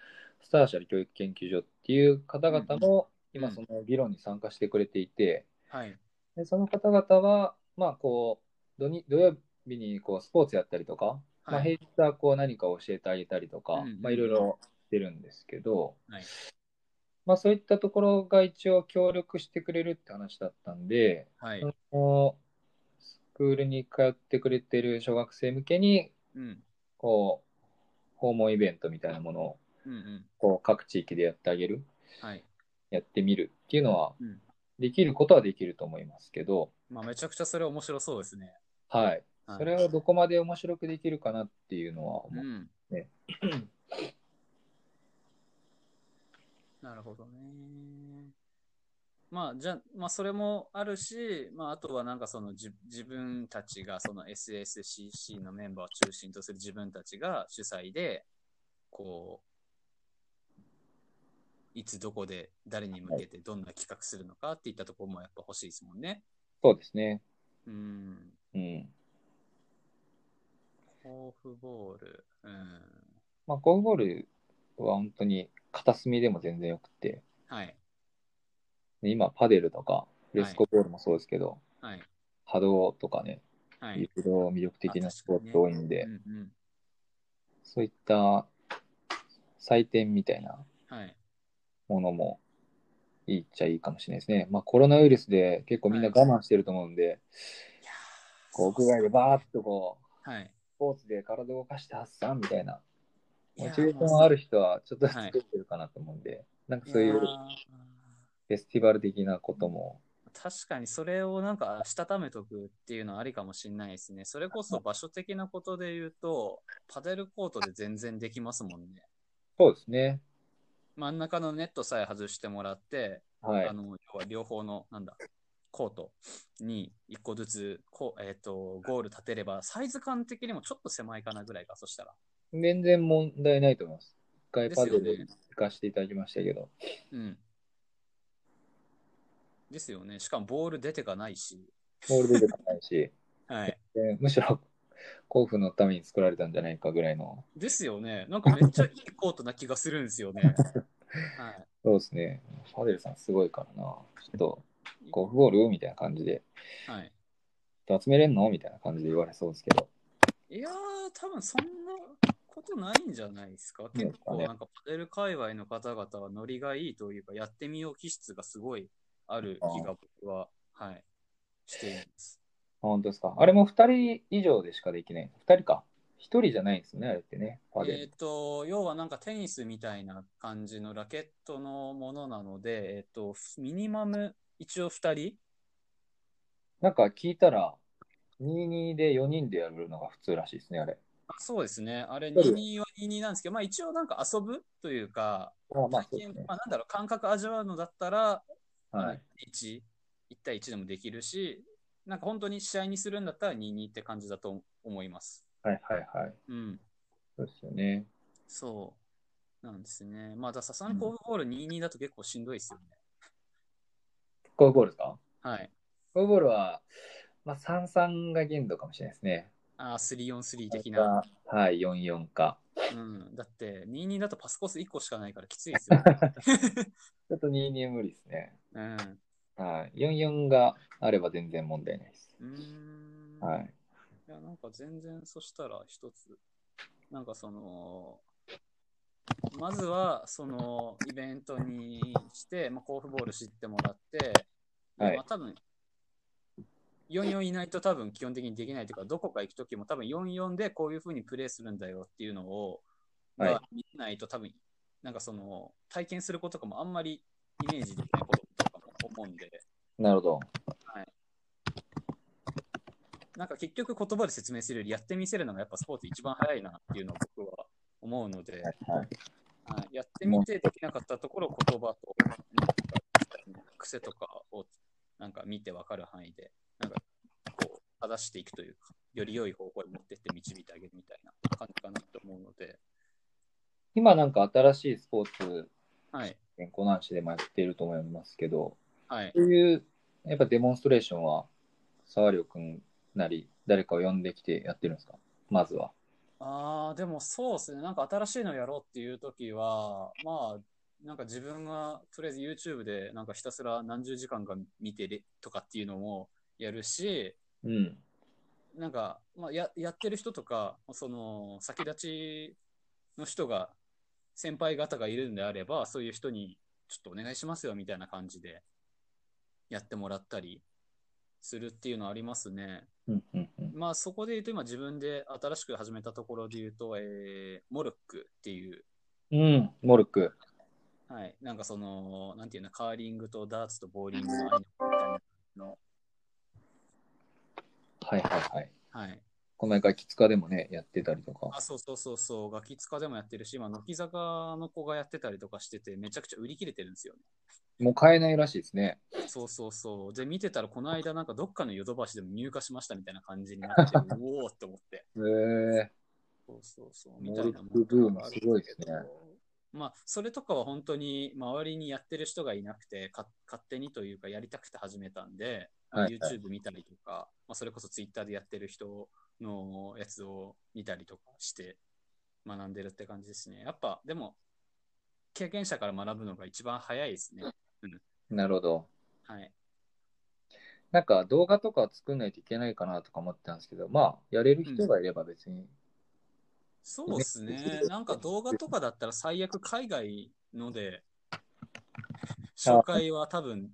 スターシャル教育研究所っていう方々もうん今その議論に参加してくれていて、はい。でその方々は、まあこう土に土曜日にこうスポーツやったりとか、まあ、はい。平日はこう何かを教えてあげたりとか、まあいろいろしてるんですけど、はいまあそういったところが一応協力してくれるって話だったんで、はい。そのールに通ってくれてる小学生向けにうん。こう訪問イベントみたいなものをうんうん。こう各地域でやってあげる、はい。やってみるっていうのはうん。できることはできると思いますけど、まあめちゃくちゃそれ面白そうですね。はい。はいそれをどこまで面白くできるかなっていうのは思う。うん。ねなるほどね。まあ、じゃあ、まあ、それもあるし、まあ、あとはなんかそのじ自分たちがその SSCC のメンバーを中心とする自分たちが主催で、こう、いつどこで誰に向けてどんな企画するのかっていったところもやっぱ欲しいですもんね。そうですね。うん。うん。甲府ボール。うん。まあ、ゴールボールは本当に片隅でも全然よくて、はい。で今、パデルとか、フレスコボールもそうですけど、はい。波動とかね、はいい。ろいろ魅力的なスポーツ多いんで、うんうん。そういった祭典みたいなはい。ものもいいっちゃいいかもしれないですね。まあ、コロナウイルスで結構みんな我慢してると思うんで、いやこう屋外でバーっとこう、ーはい。スポーツで体を動かして発散みたいな、モチベーションある人はちょっとずつはい出てるかなと思うんで、なんかそういうフェスティバル的なことも確かにそれをなんかしたためとくっていうのはありかもしれないですね。それこそ場所的なことで言うと、パデルコートで全然できますもんね。そうですね。真ん中のネットさえ外してもらって、はいあ。の要は両方のなんだコートに1個ずつこう、えー、とゴール立てれば、サイズ感的にもちょっと狭いかなぐらいか、そしたら。全然問題ないと思います。一回パデル行かせていただきましたけど。うん。ですよね。しかもボール出てかないし。ボール出てこないし、はい。でむしろ甲府のために作られたんじゃないかぐらいの。ですよね。なんかめっちゃいいコートな気がするんですよね。はい。そうですね。パデルさんすごいからな。ちょっと、ゴルフボールみたいな感じで、はい。集めれんの？みたいな感じで言われそうですけど。いやー、多分そんなことないんじゃないですか。結構なんかパデル界隈の方々はノリがいいというか、やってみよう気質がすごいある気が僕は、はい、しています。あ本当ですか？あれも2人以上でしかできない？2人か？1人じゃないんですね、あれってね。えっ、ル。と、要はなんかテニスみたいな感じのラケットのものなので、えっ、と、ミニマム一応2人？なんか聞いたら、22で4人でやるのが普通らしいですね、あれ。あそうですね。あれ、そうです22は22なんですけど、まあ一応なんか遊ぶというか、まあまあ、ね。まあなんだろう、感覚味わうのだったら、はい。1、1対1でもできるし、なんか本当に試合にするんだったら2-2って感じだと思います。はいはいはい。うん、そうですよね。そうなんですね。まあ、ださすがにコーブボール2-2だと結構しんどいですよね。ゴルフボールですか？はい。ゴルフボールは、まあ、3-3が限度かもしれないですね。ああ、3-4-3的な。はい、4-4か。うん。だって、2-2だとパスコース1個しかないからきついですよ、ね。(laughs) ちょっと2-2無理ですね。うん。はい。4-4があれば全然問題ないです。うーん。はい。いや、なんか全然そしたら一つ、なんかその、まずはそのイベントにして、まあ、コーフボール知ってもらって、はいまあ多分、44いないと多分基本的にできないというか、どこか行くときも多分44でこういうふうにプレーするんだよっていうのを、はいが見ないと多分、なんかその体験することとかもあんまりイメージできないこと思うんで、なるほど。なんか結局言葉で説明するよりやってみせるのがやっぱスポーツ一番早いなっていうのを僕は思うので、はい。はい、やってみてできなかったところを言葉と、癖とかをなんか見て分かる範囲で、なんかこう正していくというか、より良い方向に持ってって導いてあげるみたいな感じかなと思うので、今なんか新しいスポーツ、はい、健康男子でもやっていると思いますけど、はい。そういうやっぱデモンストレーションは、沢亮君なり、誰かを呼んできてやってるんですか？まずは。ああ、でもそうですね。なんか新しいのやろうっていう時は、まあ、なんか自分がとりあえず YouTube でなんかひたすら何十時間か見てれとかっていうのもやるし、うん。なんか、まあ、ややってる人とか、その先立ちの人が、先輩方がいるんであれば、そういう人にちょっとお願いしますよみたいな感じでやってもらったりするっていうのはありますね。うんうんうん。まあそこで言うと今自分で新しく始めたところで言うと、えーモルックっていう、うん、モルック。はい、なんかその、なんていうの、カーリングとダーツとボーリングの間みたいなの、はいはいはい。はい。この間、キツカでもね、やってたりとか。あ、そうそうそうそう、ガキ使でもやってるし、今、乃木坂の子がやってたりとかしてて、めちゃくちゃ売り切れてるんですよね。もう買えないらしいですね。そうそうそう。で、見てたら、この間、なんかどっかのヨドバシでも入荷しましたみたいな感じになって、(laughs) おおって思って。へえそうそうそう。みたいなブームすごいですね。まあ、それとかは本当に周りにやってる人がいなくて、か勝手にというかやりたくて始めたんで、はいはい YouTube 見たりとか、まあ、それこそ Twitter でやってる人のやつを見たりとかして学んでるって感じですね。やっぱ、でも、経験者から学ぶのが一番早いですね。なるほど。はい。なんか動画とか作んないといけないかなとか思ってたんですけど、まあ、やれる人がいれば別に。そうですね。なんか動画とかだったら最悪海外ので、紹介は多分、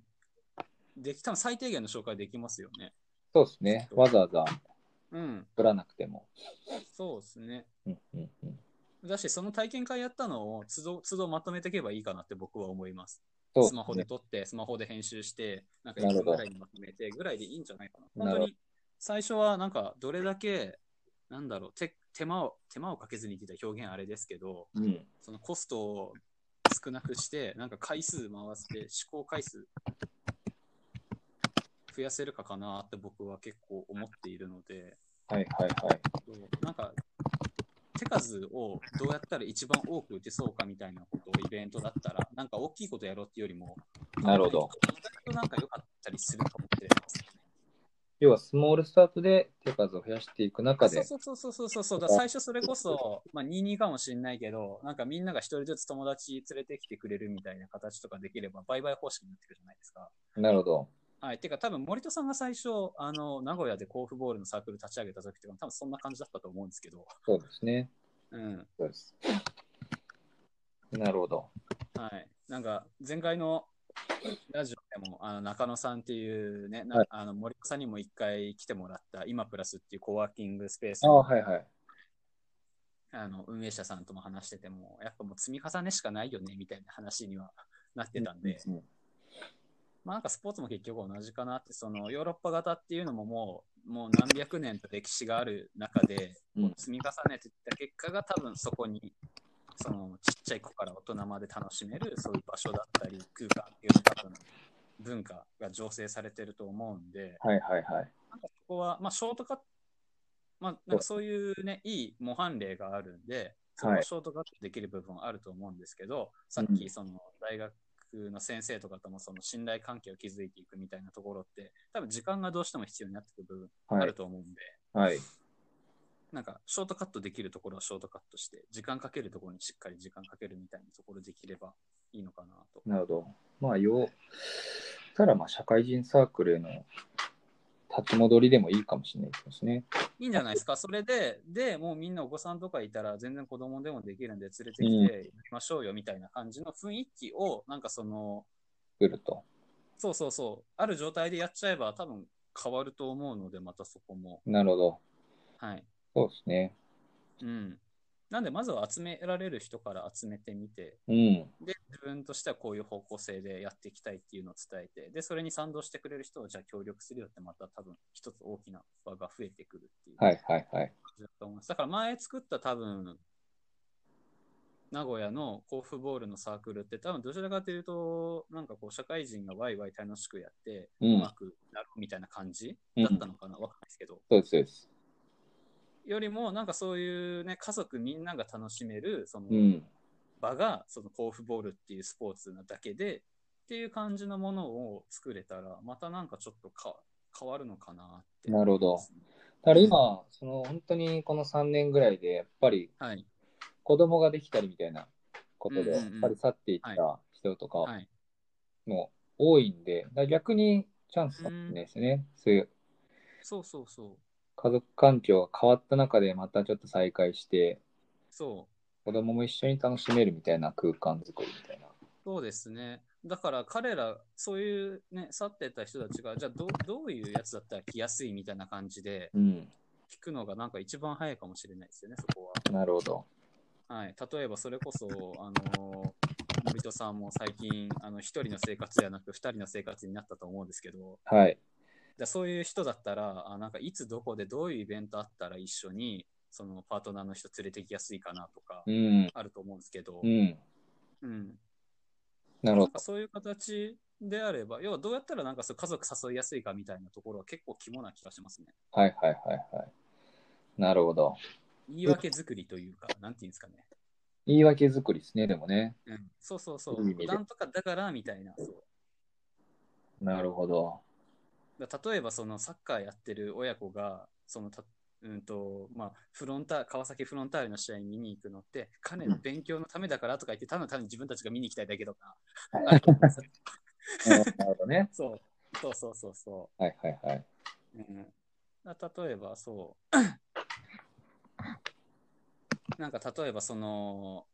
でき、多分最低限の紹介できますよね。そうですね。わざわざうん、作らなくても。そうですね。うんうんうん。だし、その体験会やったのを都度都度まとめていけばいいかなって僕は思います。そうスマホで撮って、スマホで編集して、なんか1なるほど分ぐらいにまとめてぐらいでいいんじゃないかな。なるほど本当に最初はなんかどれだけ、なんだろう、手手間を手間をかけずにって言ったら表現あれですけど、うん。そのコストを少なくして、なんか回数回して、試行回数増やせるかかなって僕は結構思っているので、はいはいはい。なんか手数をどうやったら一番多く打てそうかみたいなことをイベントだったら、なんか大きいことやろうっていうよりも、なるほど。なんか良かったりするかもしれないですね。要はスモールスタートで手数を増やしていく中で、そうそうそうそうそうそうだ最初それこそ、まあ、22かもしれないけど、なんかみんなが一人ずつ友達連れてきてくれるみたいな形とかできれば、売買方式になってくるじゃないですか。なるほど。はい。てか、多分森戸さんが最初、あの、名古屋で甲府ボールのサークル立ち上げた時とかも多分そんな感じだったと思うんですけど、そうですね。うん。そうです。なるほど。はい。なんか、前回のラジオでも、あの中野さんっていうね、なはいあの森戸さんにも一回来てもらった、今プラスっていうコワーキングスペースあはいはい。あの運営者さんとも話してても、やっぱもう積み重ねしかないよねみたいな話にはなってたんで、うんまあなんかスポーツも結局同じかなって、そのヨーロッパ型っていうのももう、もう何百年と歴史がある中で、積み重ねていった結果が多分そこに、そのちっちゃい子から大人まで楽しめるそういう場所だったり空間っていう多分文化が醸成されてると思うんで、はいはいはい。なんかそこは、まあ、ショートカット、まあ、なんかそういうね、いい模範例があるんで、そこははい。ショートカットできる部分はあると思うんですけど、さっうんきその大学の先生とかともその信頼関係を築いていくみたいなところって、多分時間がどうしても必要になってくる部分あはいる。と思うんで、はい。なんかショートカットできるところはショートカットして、時間かけるところにしっかり時間かけるみたいなところできればいいのかなと。なるほど。まあ、よう、たらまあ、社会人サークルへの立ち戻りでもいいかもしれないですね。いいんじゃないですか？それで、で、もうみんなお子さんとかいたら全然子供でもできるんで連れてきうんて行きましょうよみたいな感じの雰囲気を、なんかその、来ると。そうそうそう、ある状態でやっちゃえば多分変わると思うので、またそこも。なるほど。はい。そうですね。うん。なんで、まずは集められる人から集めてみて、うん。で、自分としてはこういう方向性でやっていきたいっていうのを伝えて、で、それに賛同してくれる人をじゃあ協力するよって、また多分一つ大きな輪が増えてくるっていう。はいはいはい。感じだと思います。だから前作った多分、名古屋の甲府ボールのサークルって多分どちらかというと、なんかこう社会人がワイワイ楽しくやって、ううんまくなるみたいな感じだったのかな、わかんないですけど。そうですそうです。よりも、なんかそういうね、家族みんなが楽しめる、そのうん。場が、その甲府ボールっていうスポーツなだけで、っていう感じのものを作れたら、またなんかちょっとか変わるのかなって。なるほど。だから今、その本当にこの3年ぐらいで、やっぱりはい。子供ができたりみたいなことで、うんうんうんやっぱり去っていった人とかはい。も多いんで、逆にチャンスかもしれないですね。そういうそうそうそう。家族環境が変わった中でまたちょっと再会して、そう。子供も一緒に楽しめるみたいな空間作りみたいな。そうですね。だから彼ら、そういうね、去ってった人たちが、じゃあどどういうやつだったら来やすいみたいな感じでうん。聞くのがなんか一番早いかもしれないですよね、そこなるほど。は。はい。例えばそれこそ、あの森戸さんも最近、あの、一人の生活じゃなく二人の生活になったと思うんですけど、はい。だそういう人だったら、あなんかいつどこでどういうイベントあったら一緒に、そのパートナーの人連れてきやすいかなとかう、ん。あると思うんですけどう、ん。うん。なるほなんかそういう形であれば、要はどうやったらなんかそう家族誘いやすいかみたいなところは結構肝な気がしますね。ど。はいはいはいはい。なるほど。言い訳作りというか、なんていうんですかね。言い訳作りですね、でもね。うん、そうそうそ。うなんとかだからみたいな。そうなるほど。だ例えばそのサッカーやってる親子が、そのたうんとまあ、フロンタ川崎フロンターレの試合見に行くのって、彼の勉強のためだからとか言って、ただ単に自分たちが見に行きたいだけとか、(laughs) なるほどね。(laughs) そう。そうそうそうそはいはいはい。う。うん、だ例えばそう、なんか例えばその、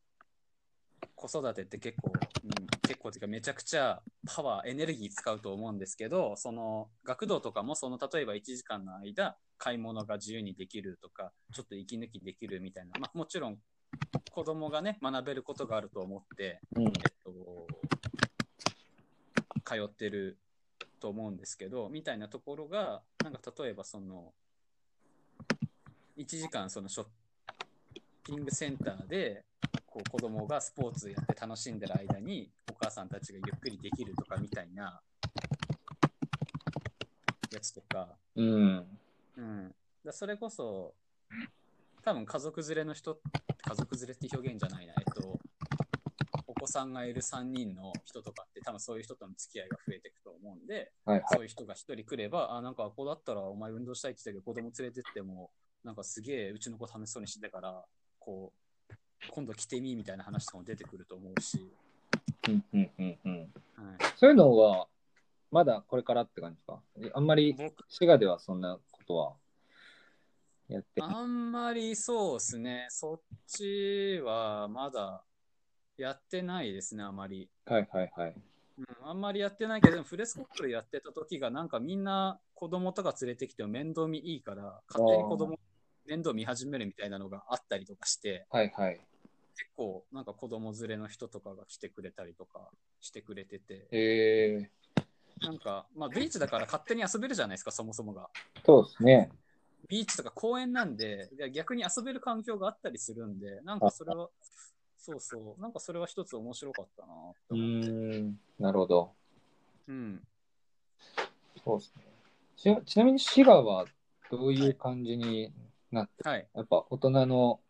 子育てって結構、うん、結構っていうかめちゃくちゃパワー、エネルギー使うと思うんですけど、その学童とかもその例えば1時間の間、買い物が自由にできるとか、ちょっと息抜きできるみたいな、まあ、もちろん子供がね、学べることがあると思って、うん。えっと、通ってると思うんですけど、みたいなところが、なんか例えばその、1時間そのショッピングセンターで、こう子供がスポーツやって楽しんでる間に、お母さんたちがゆっくりできるとかみたいなやつとか、うん。うん、だそれこそ、多分家族連れの人、家族連れって表現じゃないな、えっと、お子さんがいる3人の人とかって、多分そういう人との付き合いが増えていくと思うんで、はいはい。そういう人が1人来れば、あ、なんかここだったらお前運動したいって言ってたけど、子供連れてっても、なんかすげえうちの子楽しそうにしてたから、こう、今度来てみみたいな話とかも出てくると思うし、うんうんうんうん。はい、そういうのは、まだこれからって感じですかあんまり僕滋賀ではそんなことはやって。あんまりそうですね、そっちはまだやってないですね、あまり。はいはいはい。うん、あんまりやってないけど、フレスコップルやってた時が、なんかみんな子供とか連れてきても面倒見いいから、勝手に子供面倒見始めるみたいなのがあったりとかして、はいはい。結構なんか子供連れの人とかが来てくれたりとかしてくれてて、えなんか、まあビーチだから勝手に遊べるじゃないですか、そもそもが。ー、そうですね。ビーチとか公園なんで、逆に遊べる環境があったりするんで、なんかそれは、そうそう、なんかそれは一つ面白かったなとう思って。ーん、なるほど。うん。そうですね。ちちなみに滋賀はどういう感じになって、はい。やっぱ大人の、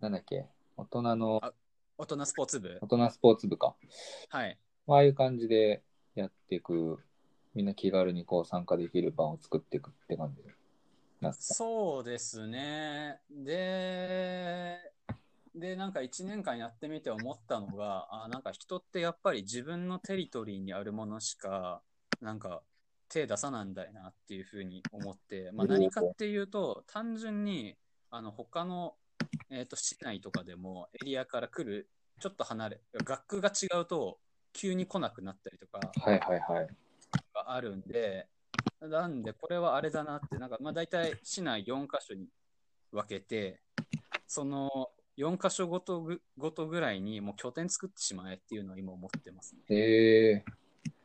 なんだっけ、大人の、あ大人スポーツ部？大人スポーツ部か。はい。ああいう感じでやっていく、みんな気軽にこう参加できる場を作っていくって感じなんですか。そうですね。で、で、なんか1年間やってみて思ったのが、あ、なんか人ってやっぱり自分のテリトリーにあるものしか、なんか手出さなんだよなっていうふうに思って、まあ、うん何かっていうと、単純に、あの、他の、えっと、市内とかでもエリアから来る、ちょっと離れ、学区が違うと、急に来なくなったりとか、はいはいはい。があるんで、なんで、これはあれだなって、なんか、まあ、大体市内4カ所に分けて、その4カ所ごとぐごとぐらいにもう拠点作ってしまえっていうのを今思ってますね。え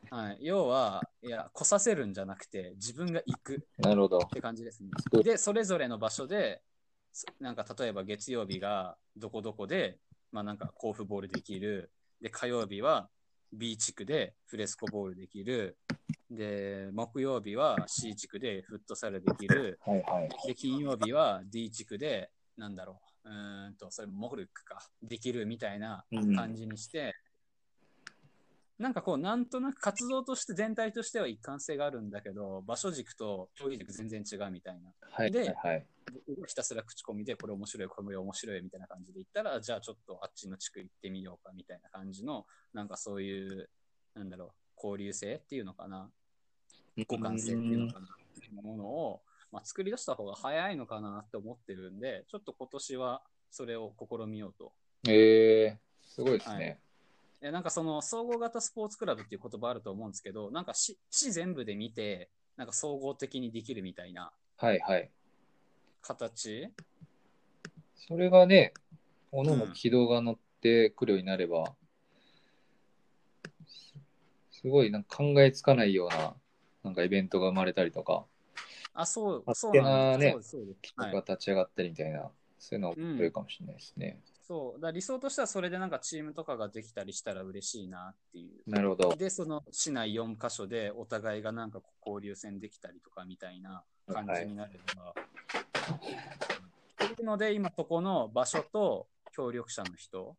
はい、要は、いや、来させるんじゃなくて、自分が行くっー、なるほど。て感じですねうん。で、それぞれの場所で、そなんか例えば月曜日がどこどこで、まあなんか甲府ボールできる。で、火曜日は B 地区でフレスコボールできる。で、木曜日は C 地区でフットサルできる。はいはい。で、金曜日は D 地区で、なんだろう、うーんと、それモルックか、できるみたいなうん感じにして、なんかこう、なんとなく活動として全体としては一貫性があるんだけど、場所軸と競技軸全然違うみたいな。はいではいひたすら口コミでこれ面白い、これ面白いみたいな感じで言ったら、じゃあちょっとあっちの地区行ってみようかみたいな感じの、なんかそういう、なんだろう、交流性っていうのかな、互換性っていうのかな、ものを、まあ、作り出した方が早いのかなって思ってるんで、ちょっと今年はそれを試みようと。えー、すごいですね。でなんかその総合型スポーツクラブっていう言葉あると思うんですけど、なんか市市全部で見て、なんか総合的にできるみたいなはいはい。形？それがね、おのの軌道が乗ってくるようになれば、すすごいなんか考えつかないような、なんかイベントが生まれたりとか、あ、そう、勝そう手なんです。そうです、そうです。人はいが立ち上がったりみたいな、そういうのが起こるかもしれないですね。そう。だ理想としてはそれでなんかチームとかができたりしたら嬉しいなっていう。なるほど。で、その市内4カ所でお互いがなんか交流戦できたりとかみたいな感じになれば。というので、今そこの場所と協力者の人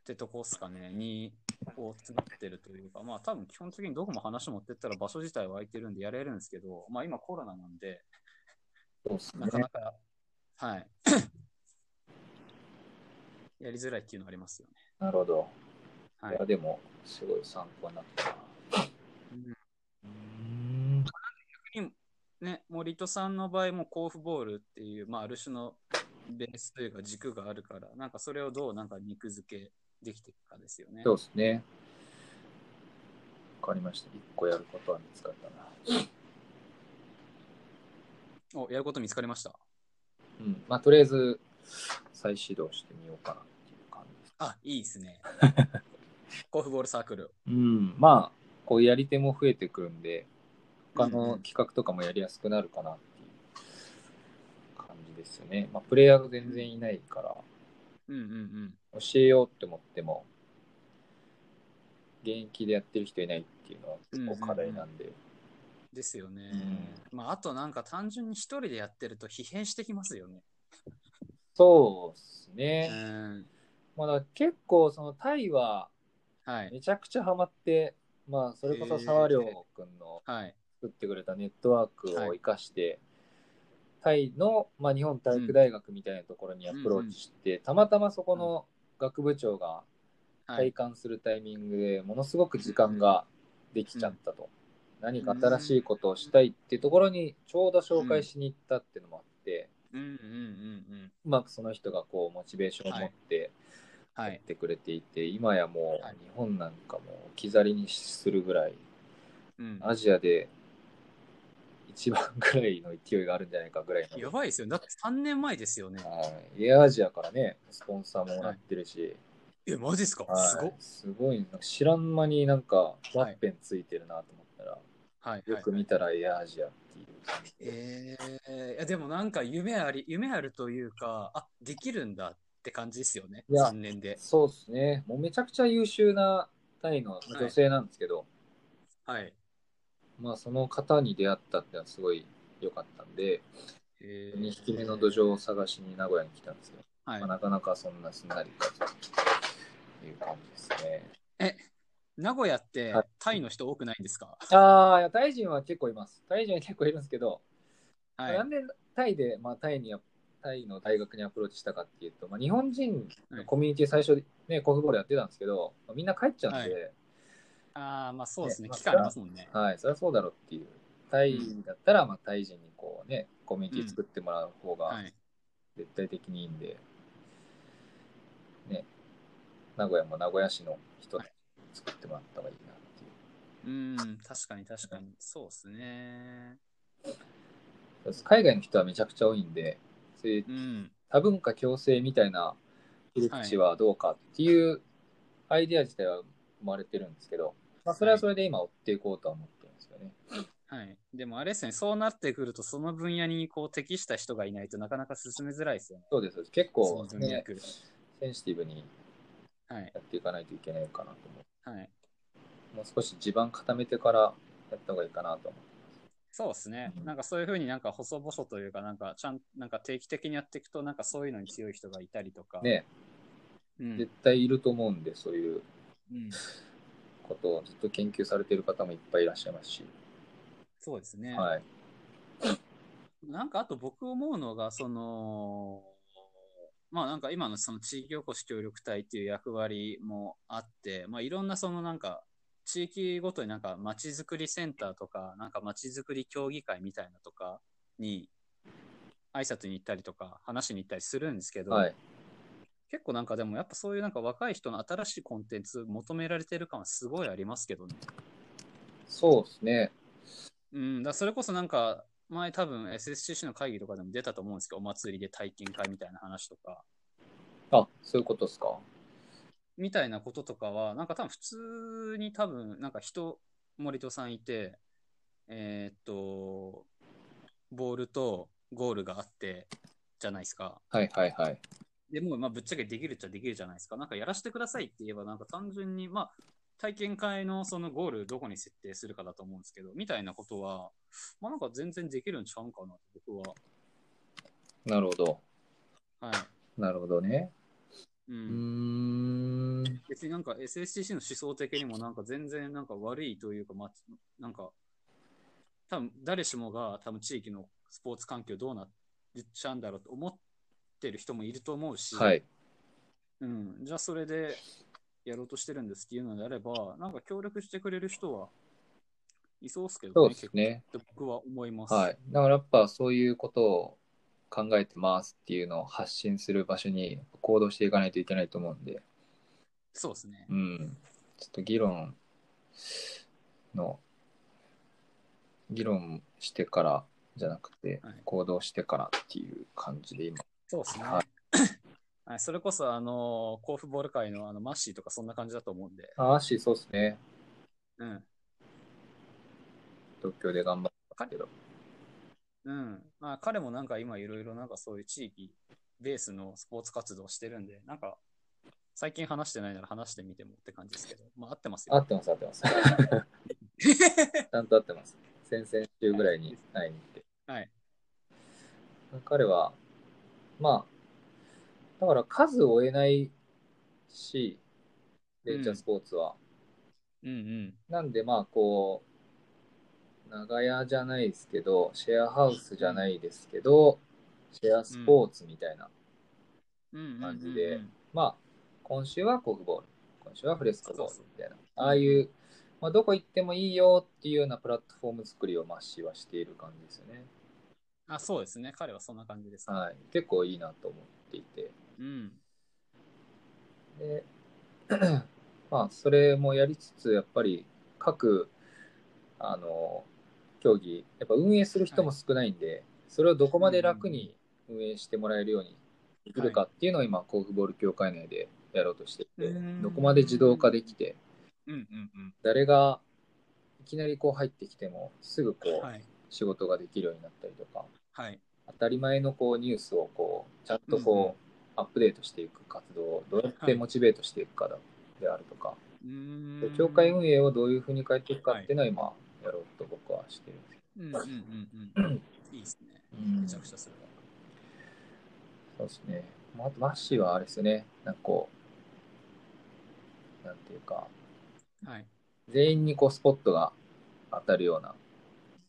ってとこっすかね、にこう詰まってるというか、まあ多分基本的にどこも話持ってったら場所自体は空いてるんでやれるんですけど、まあ今コロナなんで、な。かなか、はい。(coughs) やりづらいっていうのはありますよね。なるほど。はいいや、でも、すごい参考になったな。うんうん。ね、森戸さんの場合も甲府ボールっていう、まあ、ある種のベースというか軸があるから、なんかそれをどうなんか肉付けできていくかですよね。そうですね。わかりました。一個やることは見つかったな。お、やること見つかりました。うん。まあ、とりあえず、再始動してみようかなっていう感じです。あ、いいですね。(laughs) コフボールサークル。うん、まあ、こうやり手も増えてくるんで、他の企画とかもやりやすくなるかなっていう感じですよね。まあ、プレイヤーが全然いないから、うんうんうん。教えようって思っても、現役でやってる人いないっていうのは結構課題なんで、ですよね。まあ、あとなんか単純に一人でやってると疲弊してきますよね。そうですうね。ん。まあ、だ結構、そのタイははい。めちゃくちゃハマって、まあ、それこそ沢亮君のはい。作ってくれたネットワークを生かして、タイの、まあ、日本体育大学みたいなところにアプローチして、たまたまそこの学部長がはい体。感するタイミングでものすごく時間ができちゃったと、何か新しいことをしたいっていうところにちょうど紹介しに行ったっていうのもあって、うんうんうんうん。うまくその人がこうモチベーションを持ってはい。やってくれていて、今やもはいう日本なんかも置き去りにするぐらいうん。アジアで一番ぐらいの勢いがあるんじゃないかぐらいのやばいですよ。だって3年前ですよね。はい、エアアジアからね、スポンサーもらってるし、え、マジですか？はいすごっ。すごい、知らん間になんかワッペンついてるなと思ったら、はい。よく見たらエアアジアっていう感じで。えー、いやでもなんか夢あり、夢あるというか、あ、できるんだって感じですよね。いや3年で。そうですね。もうめちゃくちゃ優秀なタイの女性なんですけど、はい。まあその方に出会ったってのはすごい良かったんで、え2匹目の土壌を探しに名古屋に来たんですけど、はいまあ、なかなかそんなすんなりかという感じですね。え、名古屋ってはいタイの人多くないんですか？ああ、タイ人は結構います。タイ人は結構いるんですけど、はいなん。でタイで、まあ、タイにタイの大学にアプローチしたかっていうと、まあ、日本人のコミュニティ最初、ね、コフボールやってたんですけど、まあ、みんな帰っちゃうんで、ああ、まあそうですね。ねまあ期間ありますもんね。はい、そりゃそうだろうっていう。タイだったら、まあ、タイ人にこうね、コミュニティ作ってもらう方がはい。絶対的にいいんで、ね、名古屋も名古屋市の人に作ってもらった方がいいなっていう。うん、確かに確かに。そうですね。海外の人はめちゃくちゃ多いんで、そういううん。多文化共生みたいな切り口はどうかっていうアイデア自体は生まれてるんですけど、まあ、それはそれで今追っていこうとは思ってるんですよね。はい。でもあれですね、そうなってくると、その分野にこう適した人がいないとなかなか進めづらいですよね。そうです。結そ構、ね、脈。センシティブにはい。やっていかないといけないかなと思はい。う。もう少し地盤固めてからやった方がいいかなと思そうですねう。んなんかそういうふうになんか細々というか、なんかちゃん、なんか定期的にやっていくと、なんかそういうのに強い人がいたりとか。う。ね、うん。絶対いると思うんで、そういううん、ことをずっと研究されてる方もいっぱいいらっしゃいますし。そうですね。はい。なんかあと僕思うのが、その、まあなんか今のその地域おこし協力隊っていう役割もあって、まあいろんなそのなんか地域ごとになんか街づくりセンターとか、なんか街づくり協議会みたいなとかに挨拶に行ったりとか話しに行ったりするんですけど、はい。結構なんかでもやっぱそういうなんか若い人の新しいコンテンツ求められてる感はすごいありますけどね。そうですね。うん、だそれこそなんか、前多分 SSCC の会議とかでも出たと思うんですけど、お祭りで体験会みたいな話とか、あ、そういうことですか？みたいなこととかは、なんか多分普通に多分、なんか人、森戸さんいて、えーっと、ボールとゴールがあって、じゃないですか。はいはいはい。でもう、まあ、ぶっちゃけできるっちゃできるじゃないですか。なんかやらせてくださいって言えば、なんか単純に、まあ、体験会のそのゴールどこに設定するかだと思うんですけど、みたいなことは、まあなんか全然できるんちゃうんかなと僕は。なるほど。はい。なるほどね。う。うんーん。別になんか SSCC の思想的にもなんか全然なんか悪いというか、まあ、なんか、多分誰しもが多分地域のスポーツ環境どうなっちゃうんだろうと思ってる人もいると思うし、はい。うん、じゃあそれでやろうとしてるんですっていうのであれば、なんか協力してくれる人はいそうっすけそうどね、ですね。僕は思います。はい。だからやっぱそういうことを考えてますっていうのを発信する場所に行動していかないといけないと思うんで、そうですね。うん。ちょっと議論の、議論してからじゃなくてはい、行動してからっていう感じで今、そうですね。は (laughs) はい、それこそ、あの、甲府ボール界のあのマッシーとかそんな感じだと思うんで、あ、アッシーそうですね。うん。東京で頑張ったけど。うん。まあ、彼もなんか今いろいろなんかそういう地域ベースのスポーツ活動してるんで、なんか、最近話してないなら話してみてもって感じですけど、まあ合ってますよ。合ってます、合ってます。(laughs) ちゃんと合ってます。先々週ぐらいに会いに行って。はい。彼は、まあ、だから数を追えないし、ベンチャースポーツは。うんうん。なんで、まあ、こう、長屋じゃないですけど、シェアハウスじゃないですけど、シェアスポーツみたいな。うんうんうんうん感じでまあ、今週はコフボール、今週はフレスコボールみたいな。ああいう、まあ、どこ行ってもいいよっていうようなプラットフォーム作りをマッシーはしている感じですよね。あ、そうですね。彼はそんな感じです、ね。はい。結構いいなと思っていて。うん。で、(clears throat) まあ、それもやりつつ、やっぱり各、あの、競技、やっぱ運営する人も少ないんで、それをどこまで楽に運営してもらえるようにできるかっていうのを今、コーフボール協会内でやろうとしていて、うんどこまで自動化できて、うんうん誰がいきなりこう入ってきても、すぐこうん。うはい。仕事ができるようになったりとか、はい。当たり前のこうニュースをこうちゃんとこうアップデートしていく活動をどうやってモチベートしていくかだであるとか、うーん。で協会運営をどういうふうに変えていくかっていうのは今やろうと僕はしてるんですうんうんうんうん。いいですね。けど、めちゃくちゃそれは。そうですね。まあマッシーはあれですよね、なんかこう、なんていうか、はい。全員にこうスポットが当たるような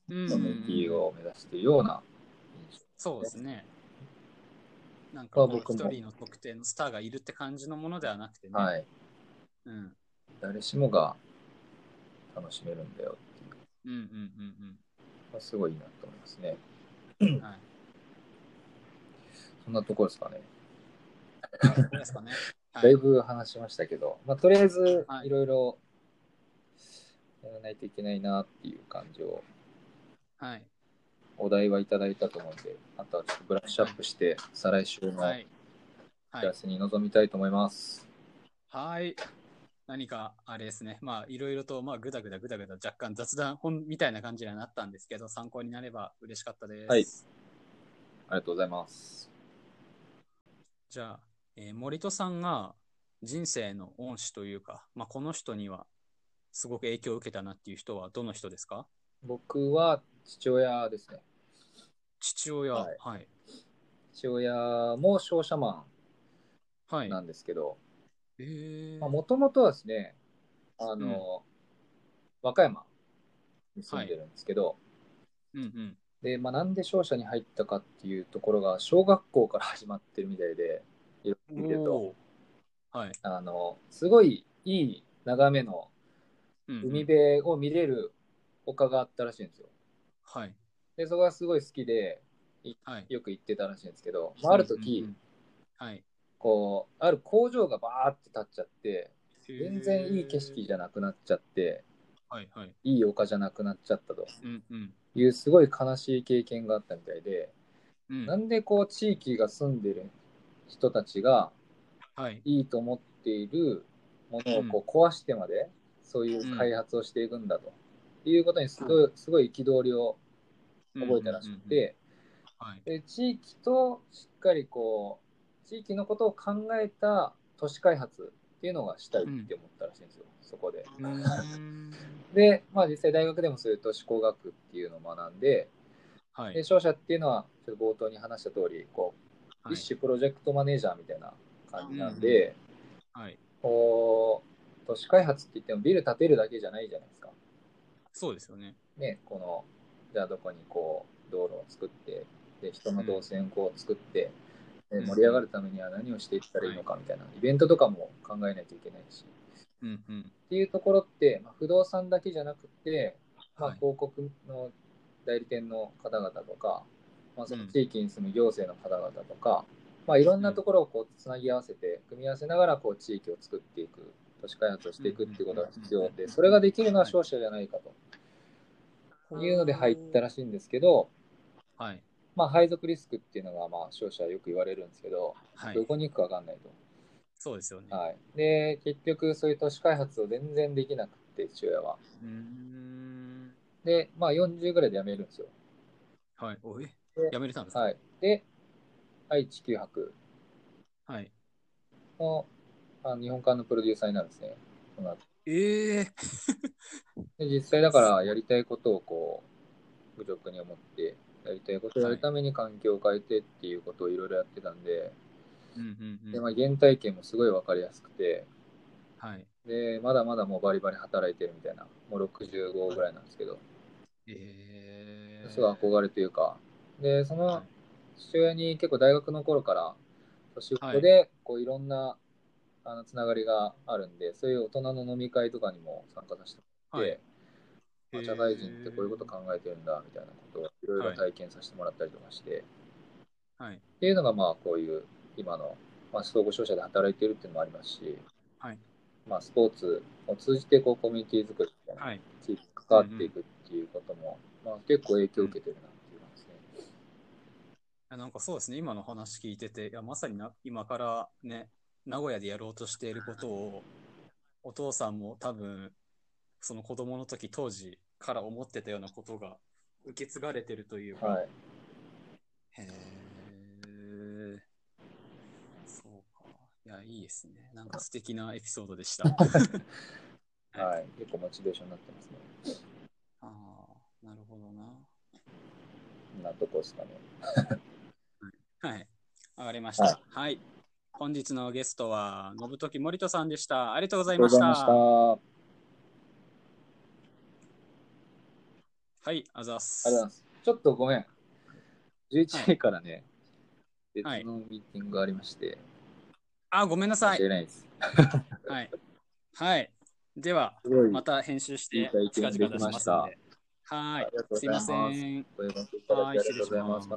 うんコミュニティを目指しているような印象そうですね。なんまか一人の特定のスターがいるって感じのものではなくてね。はい。うん。誰しもが楽しめるんだよっていううんうんうんまあすごいいいなと思いますね。うん。はい。そんなところですかね。ですかね。はだいぶ話しましたけど、まあ、とりあえずはいいろいろやらないといけないなっていう感じを、はい。お題はいただいたと思うんで、あとはちょっとブラッシュアップして、再来週のはい。はい打ち合わ。せに臨みたいと思います。はい。何かあれですね。まあ、いろいろと、まあ、ぐだぐだぐだぐだ若干雑談本みたいな感じにはなったんですけど、参考になれば嬉しかったです。はいありがとうございます。じゃあ、えー森戸さんが人生の恩師というか、まあ、この人にはすごく影響を受けたなっていう人はどの人ですか？僕は父親ですね。父親。ははいい。父親も商社マはい。ンなんですけど、えーもともとはですね、あの、和歌山に住んでるんですけど、うんうん。で、まあ、なんで商社に入ったかっていうところが、小学校から始まってるみたいで、いろいろ見てると、はい。あの、すごいいい眺めのうんうん海辺を見れる丘があったらしいんですよ。はい。で、そこがすごい好きで、はい。よく行ってたらしいんですけど、まあ、ある時、うんうんうんはい。こう、ある工場がバーって立っちゃって、全然いい景色じゃ。ゃなくなっちゃって、はいはい。いい丘じゃなくなっちゃったとうんうん。いうすごい悲しい経験があったみたいで、うん、なんでこう地域が住んでる人たちがはい。いいと思っているものをこう壊してまでそういう開発をしていくんだということにすごいすごい憤りを覚えたらしくて、はい。で地域としっかりこう地域のことを考えた都市開発っていうのがしたいって思ったらしいんですよ、そこで。(laughs) で、まあ実際大学でもそういう都市工学っていうのを学んで、はい。で商社っていうのはちょっと冒頭に話した通り、こう、はい一種プロジェクトマネージャーみたいな感じなんで、はい。こう、都市開発って言ってもビル建てるだけじゃないじゃないですか。そうですよね。ね、この、じゃあどこにこう、道路を作って、で、人の動線をこう作って、でうん。盛り上がるためには何をしていったらいいのかみたいな、イベントとかも考えないといけないし、うんうん。っていうところって、まあ、不動産だけじゃなくて、まあはい、広告の代理店の方々とか、まあ、そのうん。地域に住む行政の方々とか、まあ、いろんなところをこうつなぎ合わせて、組み合わせながらこう地域を作っていく、都市開発をしていくっていうことが必要で、それができるのは商社じゃないかというので入ったらしいんですけど、はい。まあ、配属リスクっていうのが、まあ、商社はよく言われるんですけど、はいど。こに行くか分かんないそうですよね。と。はい。で、結局、そういう都市開発を全然できなくて、父親は。うーん。で、まあ、40ぐらいで辞めるんですよ。はい。おいでやめれたんですか？はい。で、愛知九博はい。のあの日本館のプロデューサーになるんですね。その後ええ。で実際だからやりたいことをこう、愚直に思って、やりたいことをやるために環境を変えてっていうことをいろいろやってたんで、うんうんうん。で、まあ、原体験もすごいわかりやすくて、はい。で、まだまだもうバリバリ働いてるみたいな、もう65ぐらいなんですけど、ええ。すごい憧れというか、で、そのはい。父親に結構大学の頃から、仕事でこういろんなあのつながりがあるんで、そういう大人の飲み会とかにも参加させてもらって、まあ社会人ってこういうこと考えてるんだみたいなことをいろいろ体験させてもらったりとかして、はい。っていうのがまあこういう今の、まあ、総合商社で働いてるっていうのもありますし、はい。まあ、スポーツを通じてこうコミュニティ作りみたいな、はい。地域に関わっていくっていうことも、まあ、結構影響を受けてるなっていう感じですね。なんかそうですね、今の話聞いてて、いやまさにな今からね、名古屋でやろうとしていることを、お父さんも多分、その子供の時当時から思ってたようなことが受け継がれてるというか、はい。へえ、そうか。いや、いいですね。なんか素敵なエピソードでした。(laughs) はい。結構モチベーションになってますね。ああ、なるほどな。なとこですかね。はい。わかりました。はい。本日のゲストは、信時森人さんでした。ありがとうございました。した。はい、あざっす。ありがとうございます。ちょっとごめん。11時からね、別はいのミーティングがありまして、あ、ごめんなさいいです。(laughs) はい。はい。では、また編集して近々出しますので。はいすいません。ご覧いただきありがとうございはい失礼しま。ますすまた